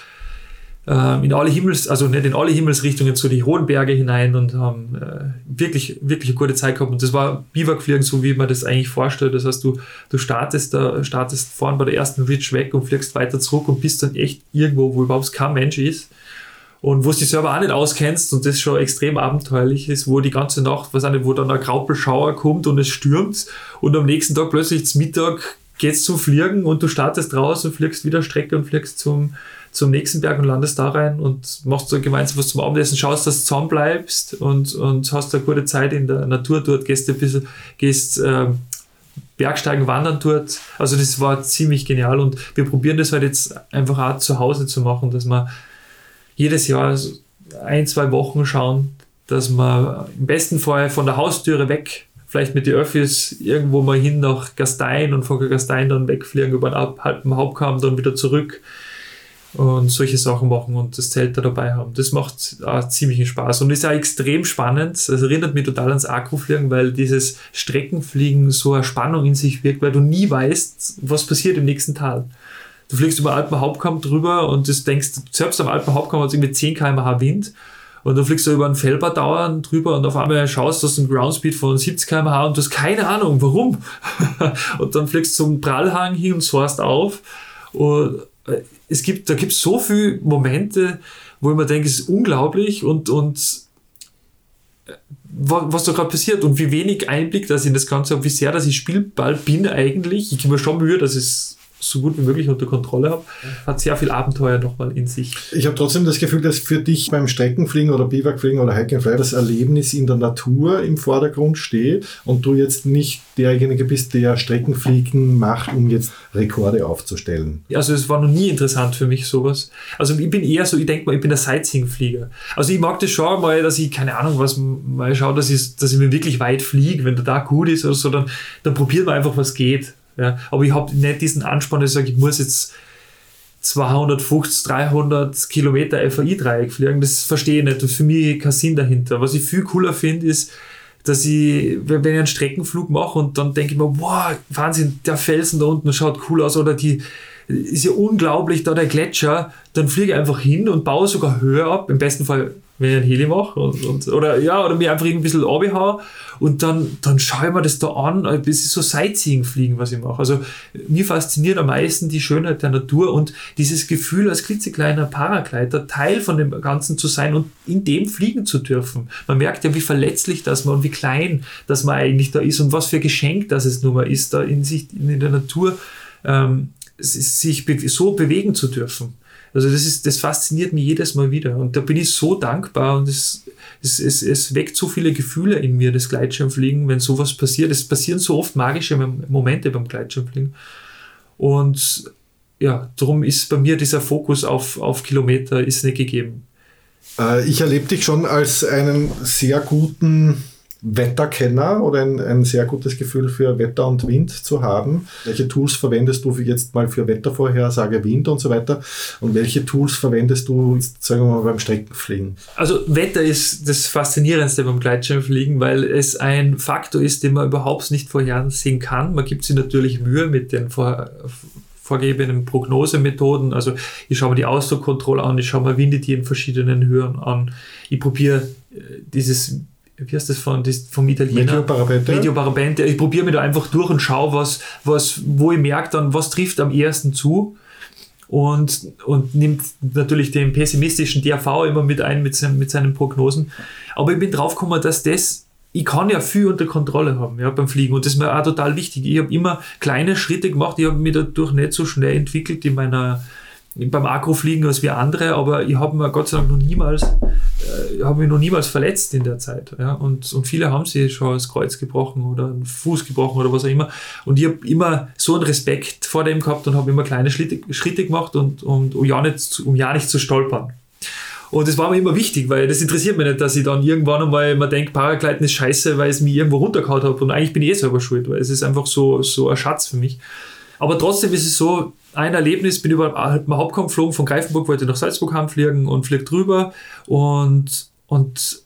äh, in alle Himmels, also nicht in alle Himmelsrichtungen zu die hohen Berge hinein und haben äh, wirklich, wirklich eine gute Zeit gehabt. Und das war Biwakfliegen, so wie man das eigentlich vorstellt. Das heißt, du, du startest da, startest vorn bei der ersten Ridge weg und fliegst weiter zurück und bist dann echt irgendwo, wo überhaupt kein Mensch ist und wo du dich selber auch nicht auskennst und das schon extrem abenteuerlich ist, wo die ganze Nacht, weiß nicht, wo dann ein Graupelschauer kommt und es stürmt und am nächsten Tag plötzlich zum Mittag geht's zum Fliegen und du startest raus und fliegst wieder Strecke und fliegst zum, zum nächsten Berg und landest da rein und machst so gemeinsam was zum Abendessen, schaust, dass du zusammen bleibst und, und hast eine gute Zeit in der Natur dort, gehst ein bisschen, gehst äh, Bergsteigen, wandern dort. Also das war ziemlich genial und wir probieren das halt jetzt einfach auch zu Hause zu machen, dass wir jedes Jahr ein, zwei Wochen schauen, dass wir im besten Fall von der Haustüre weg vielleicht mit den Öffis irgendwo mal hin nach Gastein und von Gastein dann wegfliegen über den halben Hauptkamm, dann wieder zurück und solche Sachen machen und das Zelt da dabei haben. Das macht auch ziemlichen Spaß und ist auch extrem spannend. Es erinnert mich total ans Akrofliegen, weil dieses Streckenfliegen so eine Spannung in sich wirkt, weil du nie weißt, was passiert im nächsten Tal. Du fliegst über Alpen Hauptkamm drüber und du denkst, selbst am Alpen Hauptkamm hat es irgendwie 10 km/h Wind Und dann fliegst du über einen Felber dauernd drüber und auf einmal schaust du hast einen Groundspeed von 70 km/h und du hast keine Ahnung, warum. und dann fliegst du zum Prallhang hin und soarst auf. Und äh, es gibt, da gibt es so viele Momente, wo ich mir denke, es ist unglaublich und, und äh, was da gerade passiert und wie wenig Einblick das in das Ganze habe, wie sehr dass ich Spielball bin eigentlich. Ich gebe mir schon Mühe, dass es so gut wie möglich unter Kontrolle habe, hat sehr viel Abenteuer nochmal in sich. Ich habe trotzdem das Gefühl, dass für dich beim Streckenfliegen oder Biwakfliegen oder Hike and Fly das Erlebnis in der Natur im Vordergrund steht und du jetzt nicht derjenige bist, der Streckenfliegen macht, um jetzt Rekorde aufzustellen. Also es war noch nie interessant für mich sowas. Also ich bin eher so, ich denke mal, ich bin der Sightseeing-Flieger. Also ich mag das schon mal, dass ich, keine Ahnung, was mal schaue, dass ich, dass ich mir wirklich weit fliege. Wenn der da gut ist oder so, dann, dann probiert man einfach, was geht. Ja, aber ich habe nicht diesen Anspann, dass ich sage, ich muss jetzt 250, 300 Kilometer FAI-Dreieck fliegen. Das verstehe ich nicht. Und für mich kein Sinn dahinter. Was ich viel cooler finde, ist, dass ich, wenn ich einen Streckenflug mache und dann denke ich mir, wow, Wahnsinn, der Felsen da unten schaut cool aus oder die, ist ja unglaublich, da der Gletscher, dann fliege ich einfach hin und baue sogar höher ab. Im besten Fall wenn ich einen Heli mache und, und, oder ja, oder mir einfach ein bisschen runterhaue und dann, dann schaue ich mir das da an. Es ist so Sightseeing-Fliegen, was ich mache. Also mir fasziniert am meisten die Schönheit der Natur und dieses Gefühl, als klitzekleiner Paragleiter Teil von dem Ganzen zu sein und in dem fliegen zu dürfen. Man merkt ja, wie verletzlich das man und wie klein das man eigentlich da ist und was für Geschenk das es nun mal ist, da in sich in der Natur ähm, sich so bewegen zu dürfen. Also das ist, das fasziniert mich jedes Mal wieder. Und da bin ich so dankbar und es, es, es, es weckt so viele Gefühle in mir, das Gleitschirmfliegen, wenn sowas passiert. Es passieren so oft magische Momente beim Gleitschirmfliegen. Und ja, darum ist bei mir dieser Fokus auf, auf Kilometer ist nicht gegeben. Äh, ich erlebe dich schon als einen sehr guten Wetterkenner oder ein, ein sehr gutes Gefühl für Wetter und Wind zu haben. Welche Tools verwendest du jetzt mal für Wettervorhersage, Wind und so weiter? Und welche Tools verwendest du, sagen wir mal, beim Streckenfliegen? Also Wetter ist das Faszinierendste beim Gleitschirmfliegen, weil es ein Faktor ist, den man überhaupt nicht vorhersehen kann. Man gibt sich natürlich Mühe mit den vor vorgegebenen Prognosemethoden. Also ich schaue mir die Ausdruckkontrolle an, ich schaue mir Winde in verschiedenen Höhen an. Ich probiere äh, dieses wie heißt das von, das vom Italiener? Medio Parapente. Medio Parapente. Ich probiere mir da einfach durch und schaue, was, was, wo ich merke dann, was trifft am ersten zu. Und, und nimmt natürlich den pessimistischen DRV immer mit ein mit, seinen, mit seinen Prognosen. Aber ich bin drauf gekommen, dass das, ich kann ja viel unter Kontrolle haben ja, beim Fliegen. Und das ist mir auch total wichtig. Ich habe immer kleine Schritte gemacht. Ich habe mich dadurch nicht so schnell entwickelt in meiner, beim Agrofliegen als wie andere, aber ich habe mir Gott sei Dank noch niemals, äh, habe mich noch niemals verletzt in der Zeit. Ja? Und, und viele haben sich schon das Kreuz gebrochen oder einen Fuß gebrochen oder was auch immer. Und ich habe immer so einen Respekt vor dem gehabt und habe immer kleine Schritte, Schritte gemacht und, und um, ja nicht, um ja nicht zu stolpern. Und das war mir immer wichtig, weil das interessiert mich nicht, dass ich dann irgendwann einmal immer denke, Paragleiten ist scheiße, weil es mich irgendwo runtergehauen hat. Und eigentlich bin ich eh selber schuld, weil es ist einfach so, so ein Schatz für mich. Aber trotzdem ist es so, ein Erlebnis, bin über den Hauptkamm geflogen, von Greifenburg wollte nach Salzburg heimfliegen und flieg drüber und, und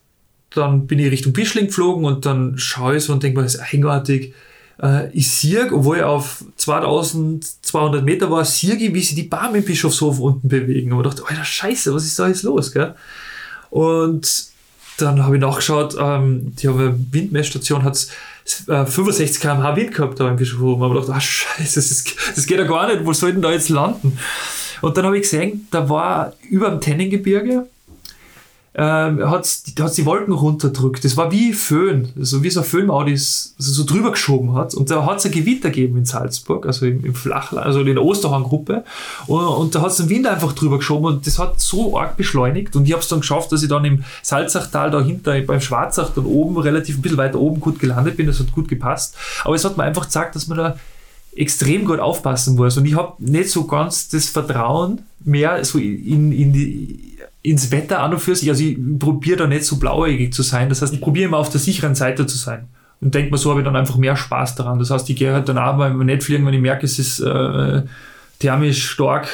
dann bin ich Richtung Bischling geflogen und dann schaue ich so und denke mir, das ist eigenartig. Äh, ich sehe, obwohl ich auf 2200 Meter war, sehe ich, wie sich die Bahn im Bischofshof unten bewegen. Und ich dachte, Alter, Scheiße, was ist da jetzt los? Gell? Und dann habe ich nachgeschaut, ähm, die Windmessstation, hat 65 km/h Wind gehabt da im Bischofshofen. Aber ich dachte, ah, scheiße, das, das geht ja gar nicht, wo soll denn da jetzt landen? Und dann habe ich gesehen, da war über dem Tennengebirge, ähm, hat es die Wolken runterdrückt. Das war wie Föhn, also wie so ein Föhnmaudi also so drüber geschoben hat. Und da hat es ein Gewitter gegeben in Salzburg, also im, im Flachland, also in der Osterhang-Gruppe. Und, und, da hat es den Wind einfach drüber geschoben und das hat so arg beschleunigt. Und ich habe es dann geschafft, dass ich dann im Salzachtal dahinter beim Schwarzach dann oben, relativ ein bisschen weiter oben gut gelandet bin. Das hat gut gepasst. Aber es hat mir einfach gesagt, dass man da extrem gut aufpassen muss. Und ich habe nicht so ganz das Vertrauen mehr so in, in die ins Wetter an und für sich. Also ich probiere da nicht so blauäugig zu sein. Das heißt, ich probiere immer auf der sicheren Seite zu sein. Und denke mir, so habe ich dann einfach mehr Spaß daran. Das heißt, ich gehe halt dann auch beim nicht fliegen, wenn ich merke, es ist äh, thermisch stark,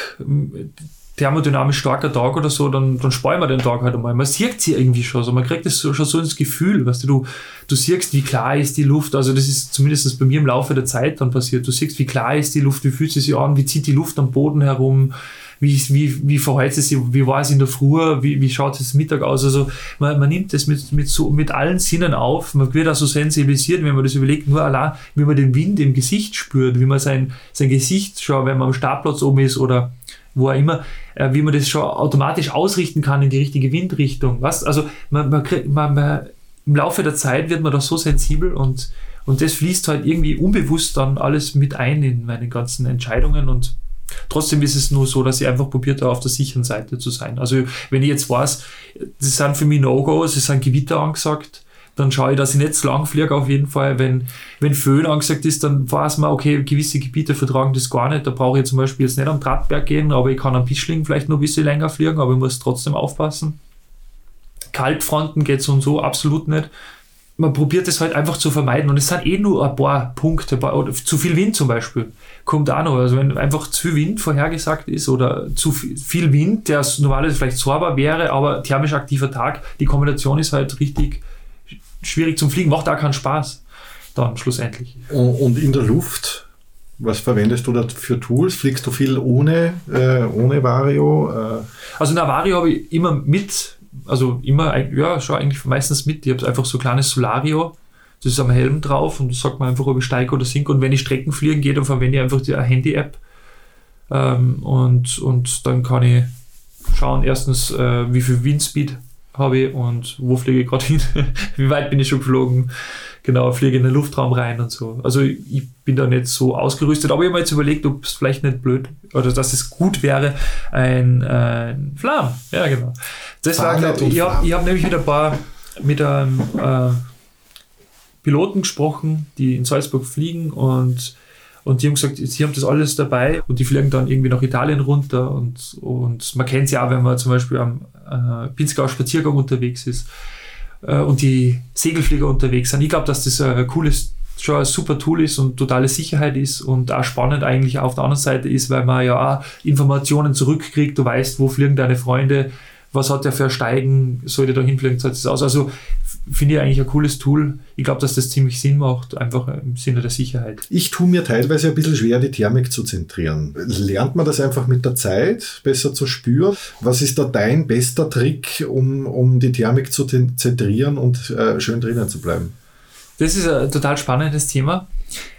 thermodynamisch starker Tag oder so, dann, dann sparen wir den Tag halt einmal. Man sieht sie irgendwie schon, also man kriegt das schon so ins Gefühl, weißt du, du, du siehst, wie klar ist die Luft, also das ist zumindest bei mir im Laufe der Zeit dann passiert, du siehst, wie klar ist die Luft, wie fühlt sie sich an, wie zieht die Luft am Boden herum, wie, wie, wie verhält es sich, wie war es in der Früh, wie, wie schaut es Mittag aus, also man, man nimmt das mit, mit, so, mit allen Sinnen auf, man wird auch so sensibilisiert, wenn man das überlegt, nur allein, wie man den Wind im Gesicht spürt, wie man sein, sein Gesicht schaut, wenn man am Startplatz oben ist oder wo auch immer, äh, wie man das schon automatisch ausrichten kann in die richtige Windrichtung. Was? Also man, man, man, man, im Laufe der Zeit wird man da so sensibel und, und das fließt halt irgendwie unbewusst dann alles mit ein in meine ganzen Entscheidungen und Trotzdem ist es nur so, dass ich einfach probiert habe, auf der sicheren Seite zu sein. Also, wenn ich jetzt weiß, das sind für mich No-Gos, es sind Gewitter angesagt, dann schaue ich, dass ich nicht zu lang fliege auf jeden Fall. Wenn, wenn Föhn angesagt ist, dann weiß man, okay, gewisse Gebiete vertragen das gar nicht. Da brauche ich zum Beispiel jetzt nicht am Drahtberg gehen, aber ich kann am Pischling vielleicht noch ein bisschen länger fliegen, aber ich muss trotzdem aufpassen. Kaltfronten geht so und so absolut nicht. Man probiert es halt einfach zu vermeiden und es sind eh nur ein paar Punkte, oder zu viel Wind zum Beispiel, kommt auch noch. Also wenn einfach zu viel Wind vorhergesagt ist oder zu viel Wind, der normalerweise vielleicht sauber wäre, aber thermisch aktiver Tag, die Kombination ist halt richtig schwierig zum Fliegen, macht auch keinen Spaß dann schlussendlich. Und in der Luft, was verwendest du da für Tools? Fliegst du viel ohne, äh, ohne Vario? Äh? Also in der Vario habe ich immer mit, also immer, ja, schon eigentlich meistens mit. Ich habe einfach so ein kleines Solario, das ist am Helm drauf und das sagt man einfach, ob ich steige oder sinke. Und wenn ich Strecken fliegen gehe, dann verwende ich einfach die Handy-App. Ähm, und, und dann kann ich schauen, erstens, äh, wie viel Windspeed habe ich und wo fliege ich gerade hin, wie weit bin ich schon geflogen, genau, fliege in den Luftraum rein und so. Also ich bin da nicht so ausgerüstet, aber ich habe mir jetzt überlegt, ob es vielleicht nicht blöd oder dass es gut wäre, ein, ein Flam, ja genau. Das war, glaub, ich habe hab nämlich mit ein paar, mit einem äh, Piloten gesprochen, die in Salzburg fliegen und und die haben gesagt, sie haben das alles dabei und die fliegen dann irgendwie nach Italien runter und, und man kennt es ja auch, wenn man zum Beispiel am äh, Pinzgau Spaziergang unterwegs ist äh, und die Segelflieger unterwegs sind. Ich glaube, dass das ein cooles, schon ein super Tool ist und totale Sicherheit ist und auch spannend eigentlich auf der anderen Seite ist, weil man ja auch Informationen zurückkriegt, du weißt, wo fliegen deine Freunde, was hat der für Steigen, sollte da hinfliegen, zahlt es aus. Also finde ich eigentlich ein cooles Tool. Ich glaube, dass das ziemlich Sinn macht, einfach im Sinne der Sicherheit. Ich tue mir teilweise ein bisschen schwer, die Thermik zu zentrieren. Lernt man das einfach mit der Zeit besser zu spüren? Was ist da dein bester Trick, um, um die Thermik zu zentrieren und äh, schön drinnen zu bleiben? Das ist ein total spannendes Thema.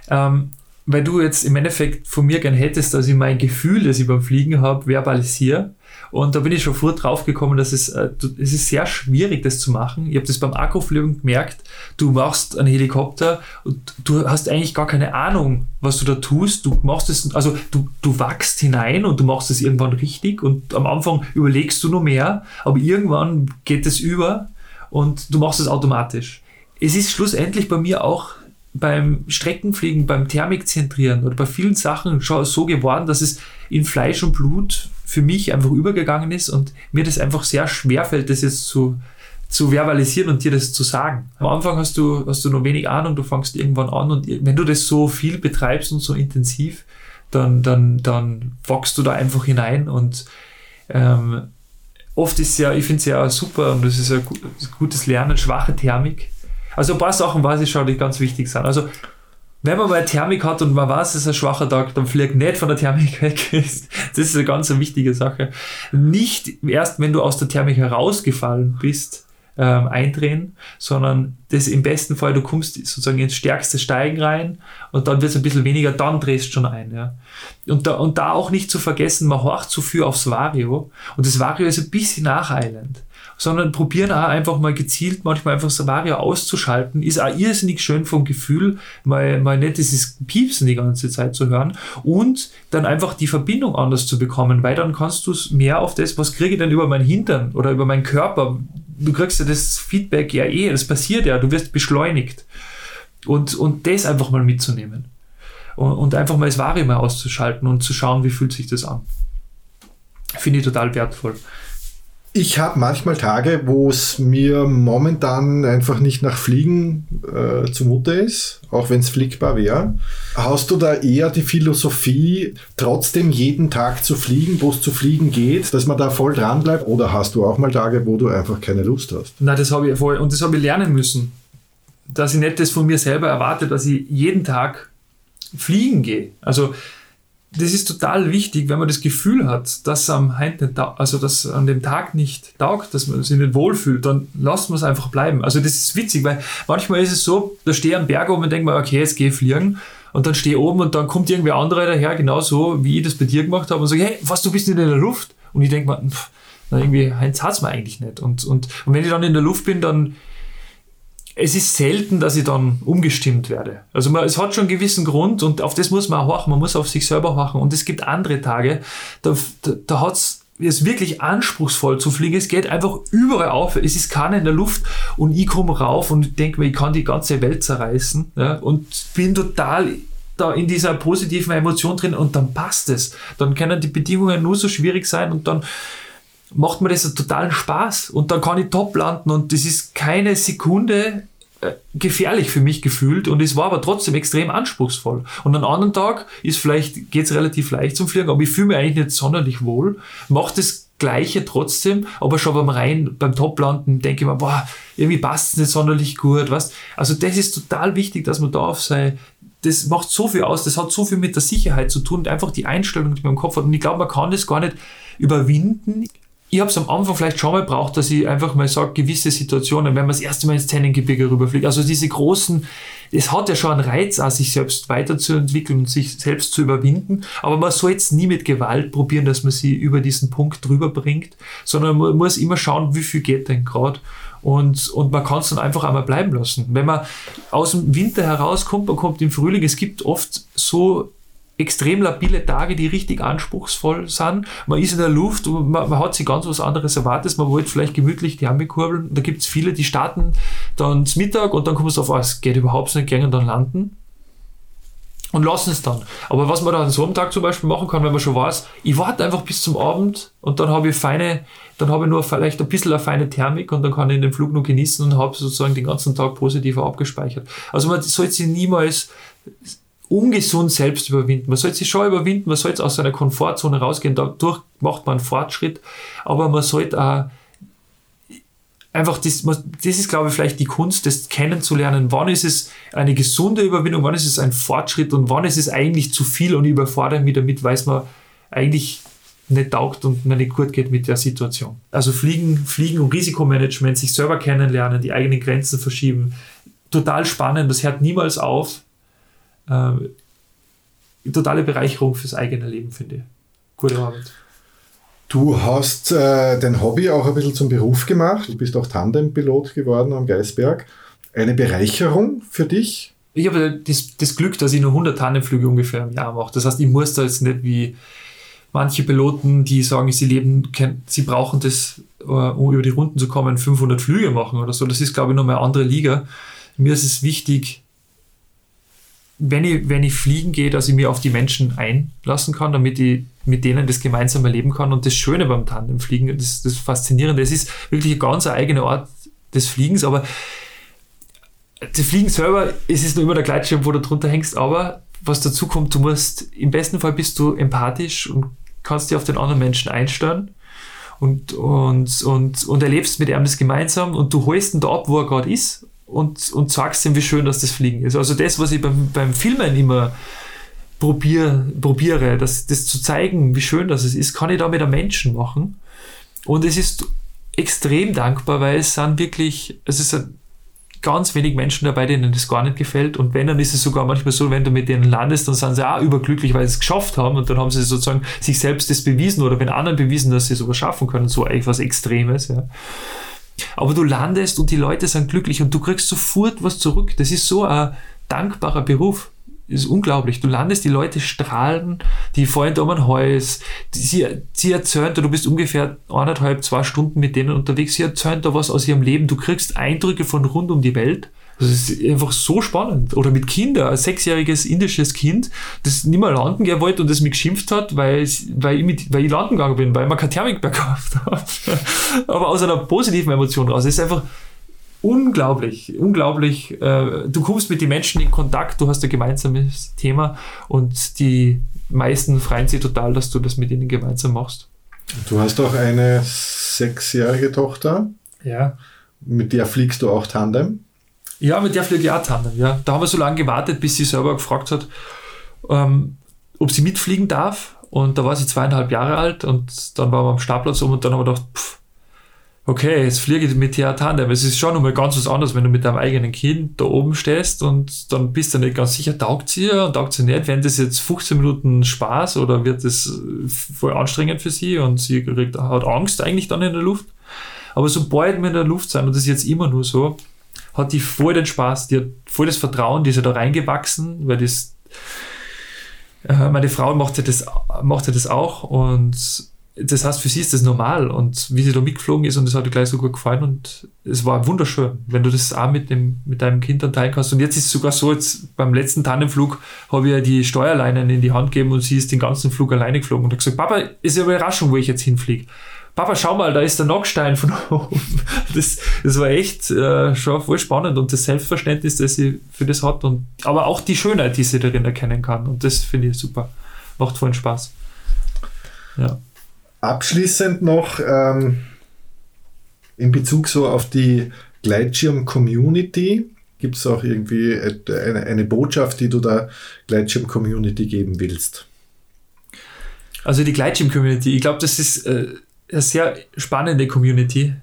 Ähm, weil du jetzt im Endeffekt von mir gern hättest, dass ich mein Gefühl, das ich beim Fliegen habe, verbalisiere. Und da bin ich schon vor drauf gekommen, dass es, äh, es ist sehr schwierig, das zu machen. Ich habe das beim Akkufliegen gemerkt. Du machst einen Helikopter und du hast eigentlich gar keine Ahnung, was du da tust. Du machst es, also du, du wachst hinein und du machst es irgendwann richtig und am Anfang überlegst du nur mehr, aber irgendwann geht es über und du machst es automatisch. Es ist schlussendlich bei mir auch beim Streckenfliegen, beim Thermikzentrieren oder bei vielen Sachen schon so geworden, dass es in Fleisch und Blut für mich einfach übergegangen ist und mir das einfach sehr schwer fällt, das jetzt zu, zu verbalisieren und dir das zu sagen. Am Anfang hast du, hast du noch wenig Ahnung, du fängst irgendwann an und wenn du das so viel betreibst und so intensiv, dann, dann, dann wachst du da einfach hinein und ähm, oft ist ja, ich finde es ja super und das ist ein gutes Lernen, schwache Thermik. Also ein paar Sachen weiß ich schon, die ganz wichtig sind. Also wenn man mal Thermik hat und man weiß, es ist ein schwacher Tag, dann fliegt nicht von der Thermik weg. Das ist eine ganz wichtige Sache. Nicht erst, wenn du aus der Thermik herausgefallen bist, ähm, eindrehen, sondern das im besten Fall, du kommst sozusagen ins stärkste Steigen rein und dann wird es ein bisschen weniger, dann drehst du schon ein. Ja. Und, da, und da auch nicht zu vergessen, man horcht zu viel aufs Vario und das Vario ist ein bisschen nacheilend sondern probieren auch einfach mal gezielt manchmal einfach Savaria auszuschalten. Ist auch irrsinnig schön vom Gefühl, mal, mal nicht dieses Piepsen die ganze Zeit zu hören und dann einfach die Verbindung anders zu bekommen, weil dann kannst du es mehr auf das, was kriege ich denn über meinen Hintern oder über meinen Körper. Du kriegst ja das Feedback ja eh, das passiert ja, du wirst beschleunigt. Und, und das einfach mal mitzunehmen. Und, einfach mal das Vari mal auszuschalten und zu schauen, wie fühlt sich das an. Finde ich total wertvoll. Ich habe manchmal Tage, wo es mir momentan einfach nicht nach Fliegen äh, zumute ist, auch wenn es fliegbar wäre. Hast du da eher die Philosophie, trotzdem jeden Tag zu fliegen, wo es zu fliegen geht, dass man da voll dran bleibt? Oder hast du auch mal Tage, wo du einfach keine Lust hast? Nein, das habe ich voll und das habe ich lernen müssen, dass ich nicht das von mir selber erwarte, dass ich jeden Tag fliegen gehe. Also das ist total wichtig, wenn man das Gefühl hat, dass am also dass an dem Tag nicht taugt, dass man sich nicht wohlfühlt, dann lasst man es einfach bleiben. Also das ist witzig, weil manchmal ist es so, da stehe ich am Berg oben und denke mir, okay, jetzt gehe ich fliegen und dann stehe ich oben und dann kommt irgendwer anderer daher, genauso wie ich das bei dir gemacht habe und sage, hey, was, du bist nicht in der Luft? Und ich denke mir, pff, na, irgendwie, Heinz hat es mir eigentlich nicht. Und, und, und wenn ich dann in der Luft bin, dann es ist selten, dass ich dann umgestimmt werde. Also man, es hat schon einen gewissen Grund und auf das muss man auch horchen, man muss auf sich selber horchen. Und es gibt andere Tage, da, da, da hat es wirklich anspruchsvoll zu fliegen. Es geht einfach überall auf. Es ist keiner in der Luft und ich komme rauf und denke mir, ich kann die ganze Welt zerreißen ja, und bin total da in dieser positiven Emotion drin und dann passt es. Dann können die Bedingungen nur so schwierig sein und dann macht mir das einen totalen Spaß und dann kann ich top landen und das ist keine Sekunde äh, gefährlich für mich gefühlt und es war aber trotzdem extrem anspruchsvoll. Und am anderen Tag ist vielleicht, geht es relativ leicht zum Fliegen, aber ich fühle mich eigentlich nicht sonderlich wohl, mache das Gleiche trotzdem, aber schon beim Rein, beim Toplanden denke ich mir, boah, irgendwie passt es nicht sonderlich gut, was? Also das ist total wichtig, dass man da auf sei, das macht so viel aus, das hat so viel mit der Sicherheit zu tun einfach die Einstellung, die man im Kopf hat und ich glaube, man kann das gar nicht überwinden ich habe es am Anfang vielleicht schon mal braucht, dass ich einfach mal sage, gewisse Situationen, wenn man das erste Mal ins Tennengebirge rüberfliegt, also diese großen, es hat ja schon einen Reiz, auch sich selbst weiterzuentwickeln und sich selbst zu überwinden, aber man soll jetzt nie mit Gewalt probieren, dass man sie über diesen Punkt drüber bringt, sondern man muss immer schauen, wie viel geht denn gerade. Und, und man kann es dann einfach einmal bleiben lassen. Wenn man aus dem Winter herauskommt, man kommt im Frühling, es gibt oft so extrem labile Tage, die richtig anspruchsvoll sind. Man ist in der Luft und man, man hat sich ganz was anderes erwartet. Man wollte vielleicht gemütlich die kurbeln. Da gibt es viele, die starten dann zum Mittag und dann kommen sie auf, oh, es geht überhaupt nicht, gehen und dann landen und lassen es dann. Aber was man dann an so einem Tag zum Beispiel machen kann, wenn man schon weiß, ich warte einfach bis zum Abend und dann habe ich feine, dann habe ich nur vielleicht ein bisschen eine feine Thermik und dann kann ich den Flug noch genießen und habe sozusagen den ganzen Tag positiver abgespeichert. Also man sollte sich niemals ungesund selbst überwinden. Man sollte sich schon überwinden, man sollte aus seiner Komfortzone rausgehen, dadurch macht man Fortschritt, aber man sollte auch einfach, das, das ist, glaube ich, vielleicht die Kunst, das kennenzulernen. Wann ist es eine gesunde Überwindung, wann ist es ein Fortschritt und wann ist es eigentlich zu viel und ich überfordere mich damit, weil es mir eigentlich nicht taugt und mir nicht gut geht mit der Situation. Also Fliegen, Fliegen und Risikomanagement, sich selber kennenlernen, die eigenen Grenzen verschieben, total spannend, das hört niemals auf äh, totale Bereicherung fürs eigene Leben, finde ich. Gute Arbeit. Du hast äh, dein Hobby auch ein bisschen zum Beruf gemacht. Du bist auch Tandempilot geworden am Geisberg. Eine Bereicherung für dich? Ich habe das, das Glück, dass ich nur 100 Tandemflüge ungefähr im Jahr mache. Das heißt, ich muss da jetzt nicht wie manche Piloten, die sagen, sie leben, sie brauchen das, äh, um über die Runden zu kommen, 500 Flüge machen oder so. Das ist, glaube ich, nochmal eine andere Liga. Mir ist es wichtig, wenn ich, wenn ich fliegen gehe, dass ich mir auf die Menschen einlassen kann, damit ich mit denen das gemeinsam erleben kann. Und das Schöne beim Tandemfliegen, das, das Faszinierende, das ist wirklich ein ganz eigener Ort des Fliegens, aber das Fliegen selber, es ist nur immer der Gleitschirm, wo du drunter hängst, aber was dazu kommt, du musst, im besten Fall bist du empathisch und kannst dich auf den anderen Menschen einstellen und, und, und, und erlebst mit ihm das gemeinsam und du holst ihn da ab, wo er gerade ist und, und sagst ihm, wie schön dass das Fliegen ist. Also das, was ich beim, beim Filmen immer probier, probiere, das, das zu zeigen, wie schön das ist, kann ich da mit einem Menschen machen. Und es ist extrem dankbar, weil es sind wirklich, es ist ganz wenig Menschen dabei, denen das gar nicht gefällt. Und wenn, dann ist es sogar manchmal so, wenn du mit denen landest, dann sind sie auch überglücklich, weil sie es geschafft haben und dann haben sie sozusagen sich selbst das bewiesen oder wenn anderen bewiesen, dass sie es sogar schaffen können. So etwas Extremes. Ja. Aber du landest und die Leute sind glücklich und du kriegst sofort was zurück. Das ist so ein dankbarer Beruf. Das ist unglaublich. Du landest, die Leute strahlen, die fallen da um ein Haus, sie, sie erzählen da, du bist ungefähr eineinhalb, zwei Stunden mit denen unterwegs, sie erzählen da was aus ihrem Leben, du kriegst Eindrücke von rund um die Welt Das ist einfach so spannend. Oder mit Kindern, ein sechsjähriges indisches Kind, das nicht mehr landen gehen wollte und das mich geschimpft hat, weil, weil, ich, mit, weil ich landen gegangen bin, weil ich mir kein Thermikberg gekauft habe. Aber aus einer positiven Emotion raus. Es ist einfach unglaublich, unglaublich. Äh, du kommst mit den Menschen in Kontakt, du hast ein gemeinsames Thema und die meisten freuen sich total, dass du das mit ihnen gemeinsam machst. Du hast auch eine sechsjährige Tochter. Ja. Mit der fliegst du auch Tandem? Ja, mit der fliege ich auch Tandem, ja. Da haben wir so lange gewartet, bis sie selber gefragt hat, ähm, ob sie mitfliegen darf. Und da war sie zweieinhalb Jahre alt und dann waren wir am Startplatz um und dann haben wir gedacht, pff, okay, jetzt fliege ich mit dir Tandem. Es ist schon nochmal ganz was anderes, wenn du mit deinem eigenen Kind da oben stehst und dann bist du nicht ganz sicher, taugt sie und taugt sie nicht. Werden das jetzt 15 Minuten Spaß oder wird das voll anstrengend für sie und sie kriegt, hat Angst eigentlich dann in der Luft? Aber sobald wir in der Luft sind, und das ist jetzt immer nur so, hat die voll den Spaß, die hat voll das Vertrauen, die ist ja da reingewachsen, weil das, äh, meine Frau macht ja das, macht ja das auch und das heißt, für sie ist das normal und wie sie da mitgeflogen ist und das hat ihr gleich so gut gefallen und es war wunderschön, wenn du das auch mit, dem, mit deinem Kind dann teilen kannst. Und jetzt ist es sogar so, jetzt beim letzten Tandemflug habe ich ja die Steuerleinen in die Hand gegeben und sie ist den ganzen Flug alleine geflogen und hat gesagt, Papa, ist ja eine Überraschung, wo ich jetzt hinfliege. Papa, schau mal, da ist der Nockstein von oben. Das, das war echt äh, schon voll spannend und das Selbstverständnis, das sie für das hat und aber auch die Schönheit, die sie darin erkennen kann. Und das finde ich super. Macht voll Spaß. Ja. Abschließend noch ähm, in Bezug so auf die Gleitschirm-Community. Gibt es auch irgendwie eine, eine Botschaft, die du der Gleitschirm-Community geben willst? Also die Gleitschirm-Community, ich glaube, das ist äh, eine sehr spannende Community.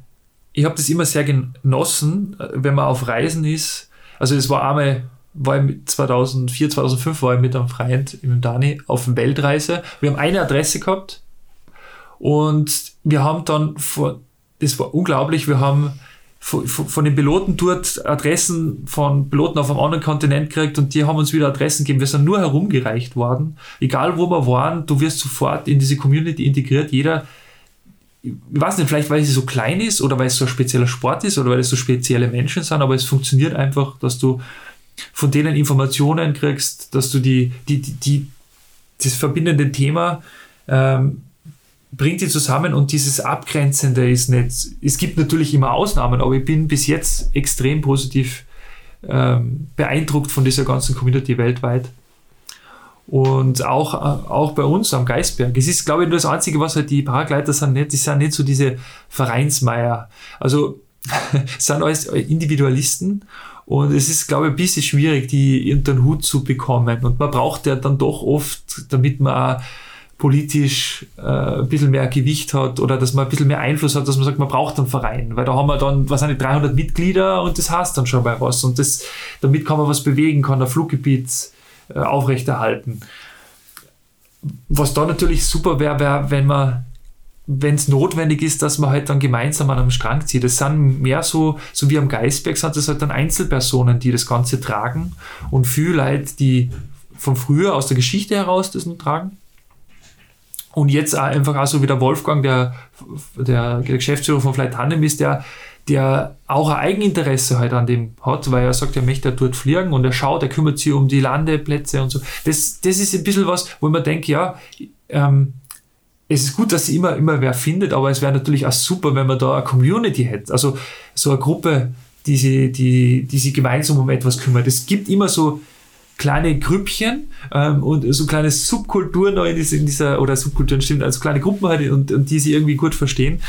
Ich habe das immer sehr genossen, wenn man auf Reisen ist. Also es war einmal, war ich 2004, 2005 war ich mit einem Freund, mit Dani, auf Weltreise. Wir haben eine Adresse gehabt und wir haben dann, vor, das war unglaublich, wir haben von den Piloten dort Adressen von Piloten auf einem anderen Kontinent gekriegt und die haben uns wieder Adressen gegeben. Wir sind nur herumgereicht worden. Egal wo wir waren, du wirst sofort in diese Community integriert. Jeder ich weiß nicht, vielleicht weil sie so klein ist oder weil es so ein spezieller Sport ist oder weil es so spezielle Menschen sind, aber es funktioniert einfach, dass du von denen Informationen kriegst, dass du die, die, die, die das verbindende Thema ähm, bringt die zusammen und dieses Abgrenzende ist nicht. Es gibt natürlich immer Ausnahmen, aber ich bin bis jetzt extrem positiv ähm, beeindruckt von dieser ganzen Community weltweit. Und auch, auch bei uns am Geisberg. Es ist, glaube ich, nur das Einzige, was halt die Paragleiter sind, nicht, die sind nicht so diese Vereinsmeier. Also, sind alles Individualisten und es ist, glaube ich, ein bisschen schwierig, die unter den Hut zu bekommen. Und man braucht ja dann doch oft, damit man auch politisch äh, ein bisschen mehr Gewicht hat oder dass man ein bisschen mehr Einfluss hat, dass man sagt, man braucht einen Verein, weil da haben wir dann, was sind die 300 Mitglieder und das heißt dann schon mal was und das, damit kann man was bewegen, kann ein Fluggebiet äh, aufrechterhalten. Was da natürlich super wäre, wäre, wenn man wenn es notwendig ist, dass man halt dann gemeinsam an einem Strang zieht. Das sind mehr so, so wie am Geisberg sind das halt dann Einzelpersonen, die das Ganze tragen und viele Leute, die von früher aus der Geschichte heraus das noch tragen. Und jetzt auch einfach auch so wie der Wolfgang, der, der Geschäftsführer von Flight Tandem ist, der der auch ein Eigeninteresse halt an dem hat, weil er sagt, er möchte dort fliegen und er schaut, er kümmert sich um die Landeplätze und so. Das, das ist ein bisschen was, wo man denkt, ja, ähm, es ist gut, dass sie immer, immer wer findet, aber es wäre natürlich auch super, wenn man da eine Community hätte. Also so eine Gruppe, die sich die, die sie gemeinsam um etwas kümmert. Es gibt immer so kleine Grüppchen ähm, und so kleine Subkulturen in dieser, in dieser, oder Subkulturen stimmt, also kleine Gruppen halt und, und die sie irgendwie gut verstehen.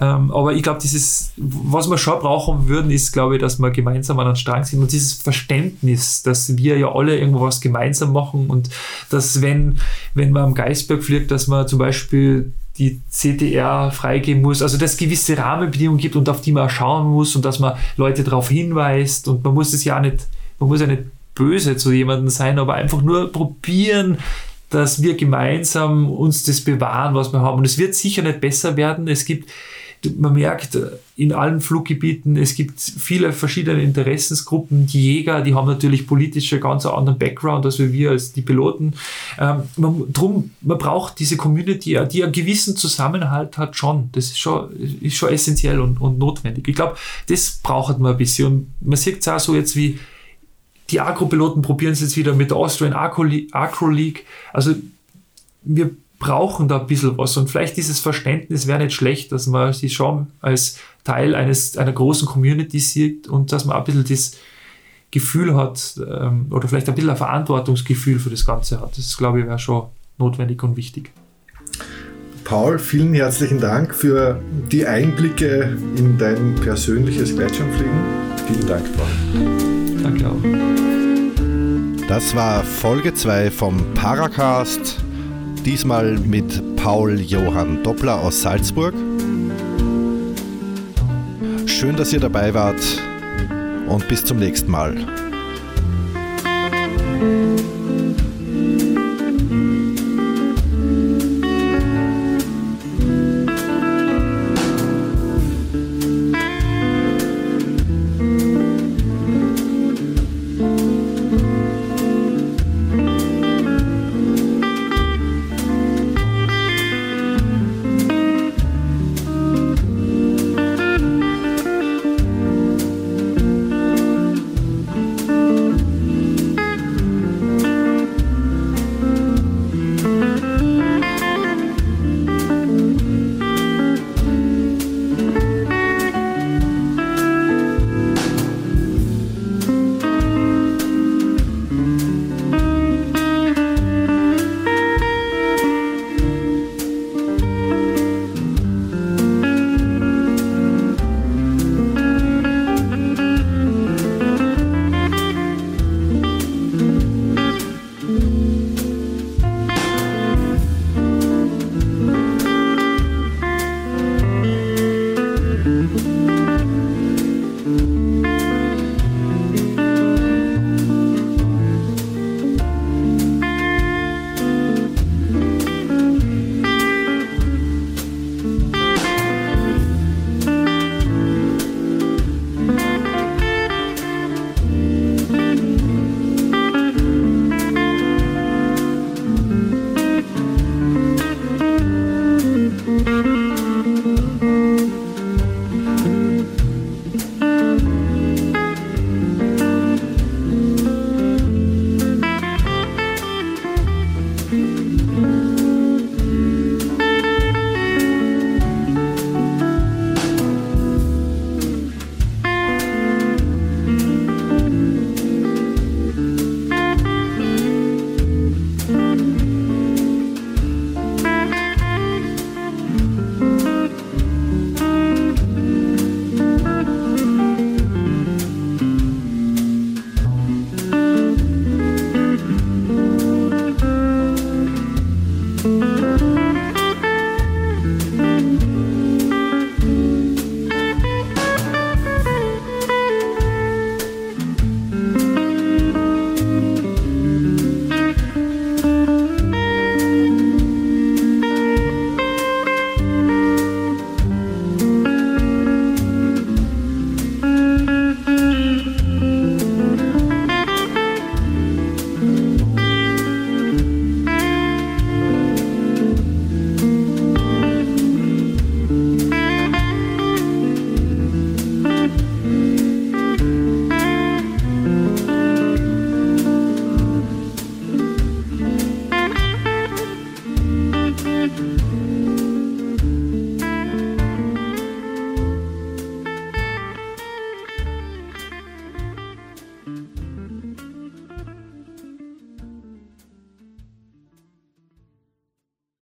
Ähm, aber ich glaube, dieses, was wir schon brauchen würden, ist, glaube ich, dass wir gemeinsam an den Strang sind und dieses Verständnis, dass wir ja alle irgendwo was gemeinsam machen und dass, wenn, wenn man am Geisberg fliegt, dass man zum Beispiel die CTR freigeben muss, also dass es gewisse Rahmenbedingungen gibt und auf die man schauen muss und dass man Leute darauf hinweist und man muss es ja nicht, man muss ja nicht böse zu jemandem sein, aber einfach nur probieren, dass wir gemeinsam uns das bewahren, was wir haben. Und es wird sicher nicht besser werden. Es gibt man merkt in allen Fluggebieten, es gibt viele verschiedene Interessensgruppen. Die Jäger, die haben natürlich politische ganz anderen Background als wir als die Piloten. Ähm, man, drum, man braucht diese Community, die einen gewissen Zusammenhalt hat schon. Das ist schon, ist schon essentiell und, und notwendig. Ich glaube, das braucht man ein bisschen. Und man sieht es auch so jetzt wie die Agro-Piloten probieren es jetzt wieder mit der Austrian Agro League. Also wir brauchen da ein bisschen was und vielleicht dieses Verständnis wäre nicht schlecht, dass man sie schon als Teil eines, einer großen Community sieht und dass man ein bisschen das Gefühl hat ähm, oder vielleicht ein bisschen ein Verantwortungsgefühl für das Ganze hat. Das glaube ich wäre schon notwendig und wichtig. Paul, vielen herzlichen Dank für die Einblicke in dein persönliches Gleitschirmfliegen. Vielen Dank, Paul. Danke auch. Das war Folge 2 vom Paracast Diesmal mit Paul Johann Doppler aus Salzburg. Schön, dass ihr dabei wart und bis zum nächsten Mal.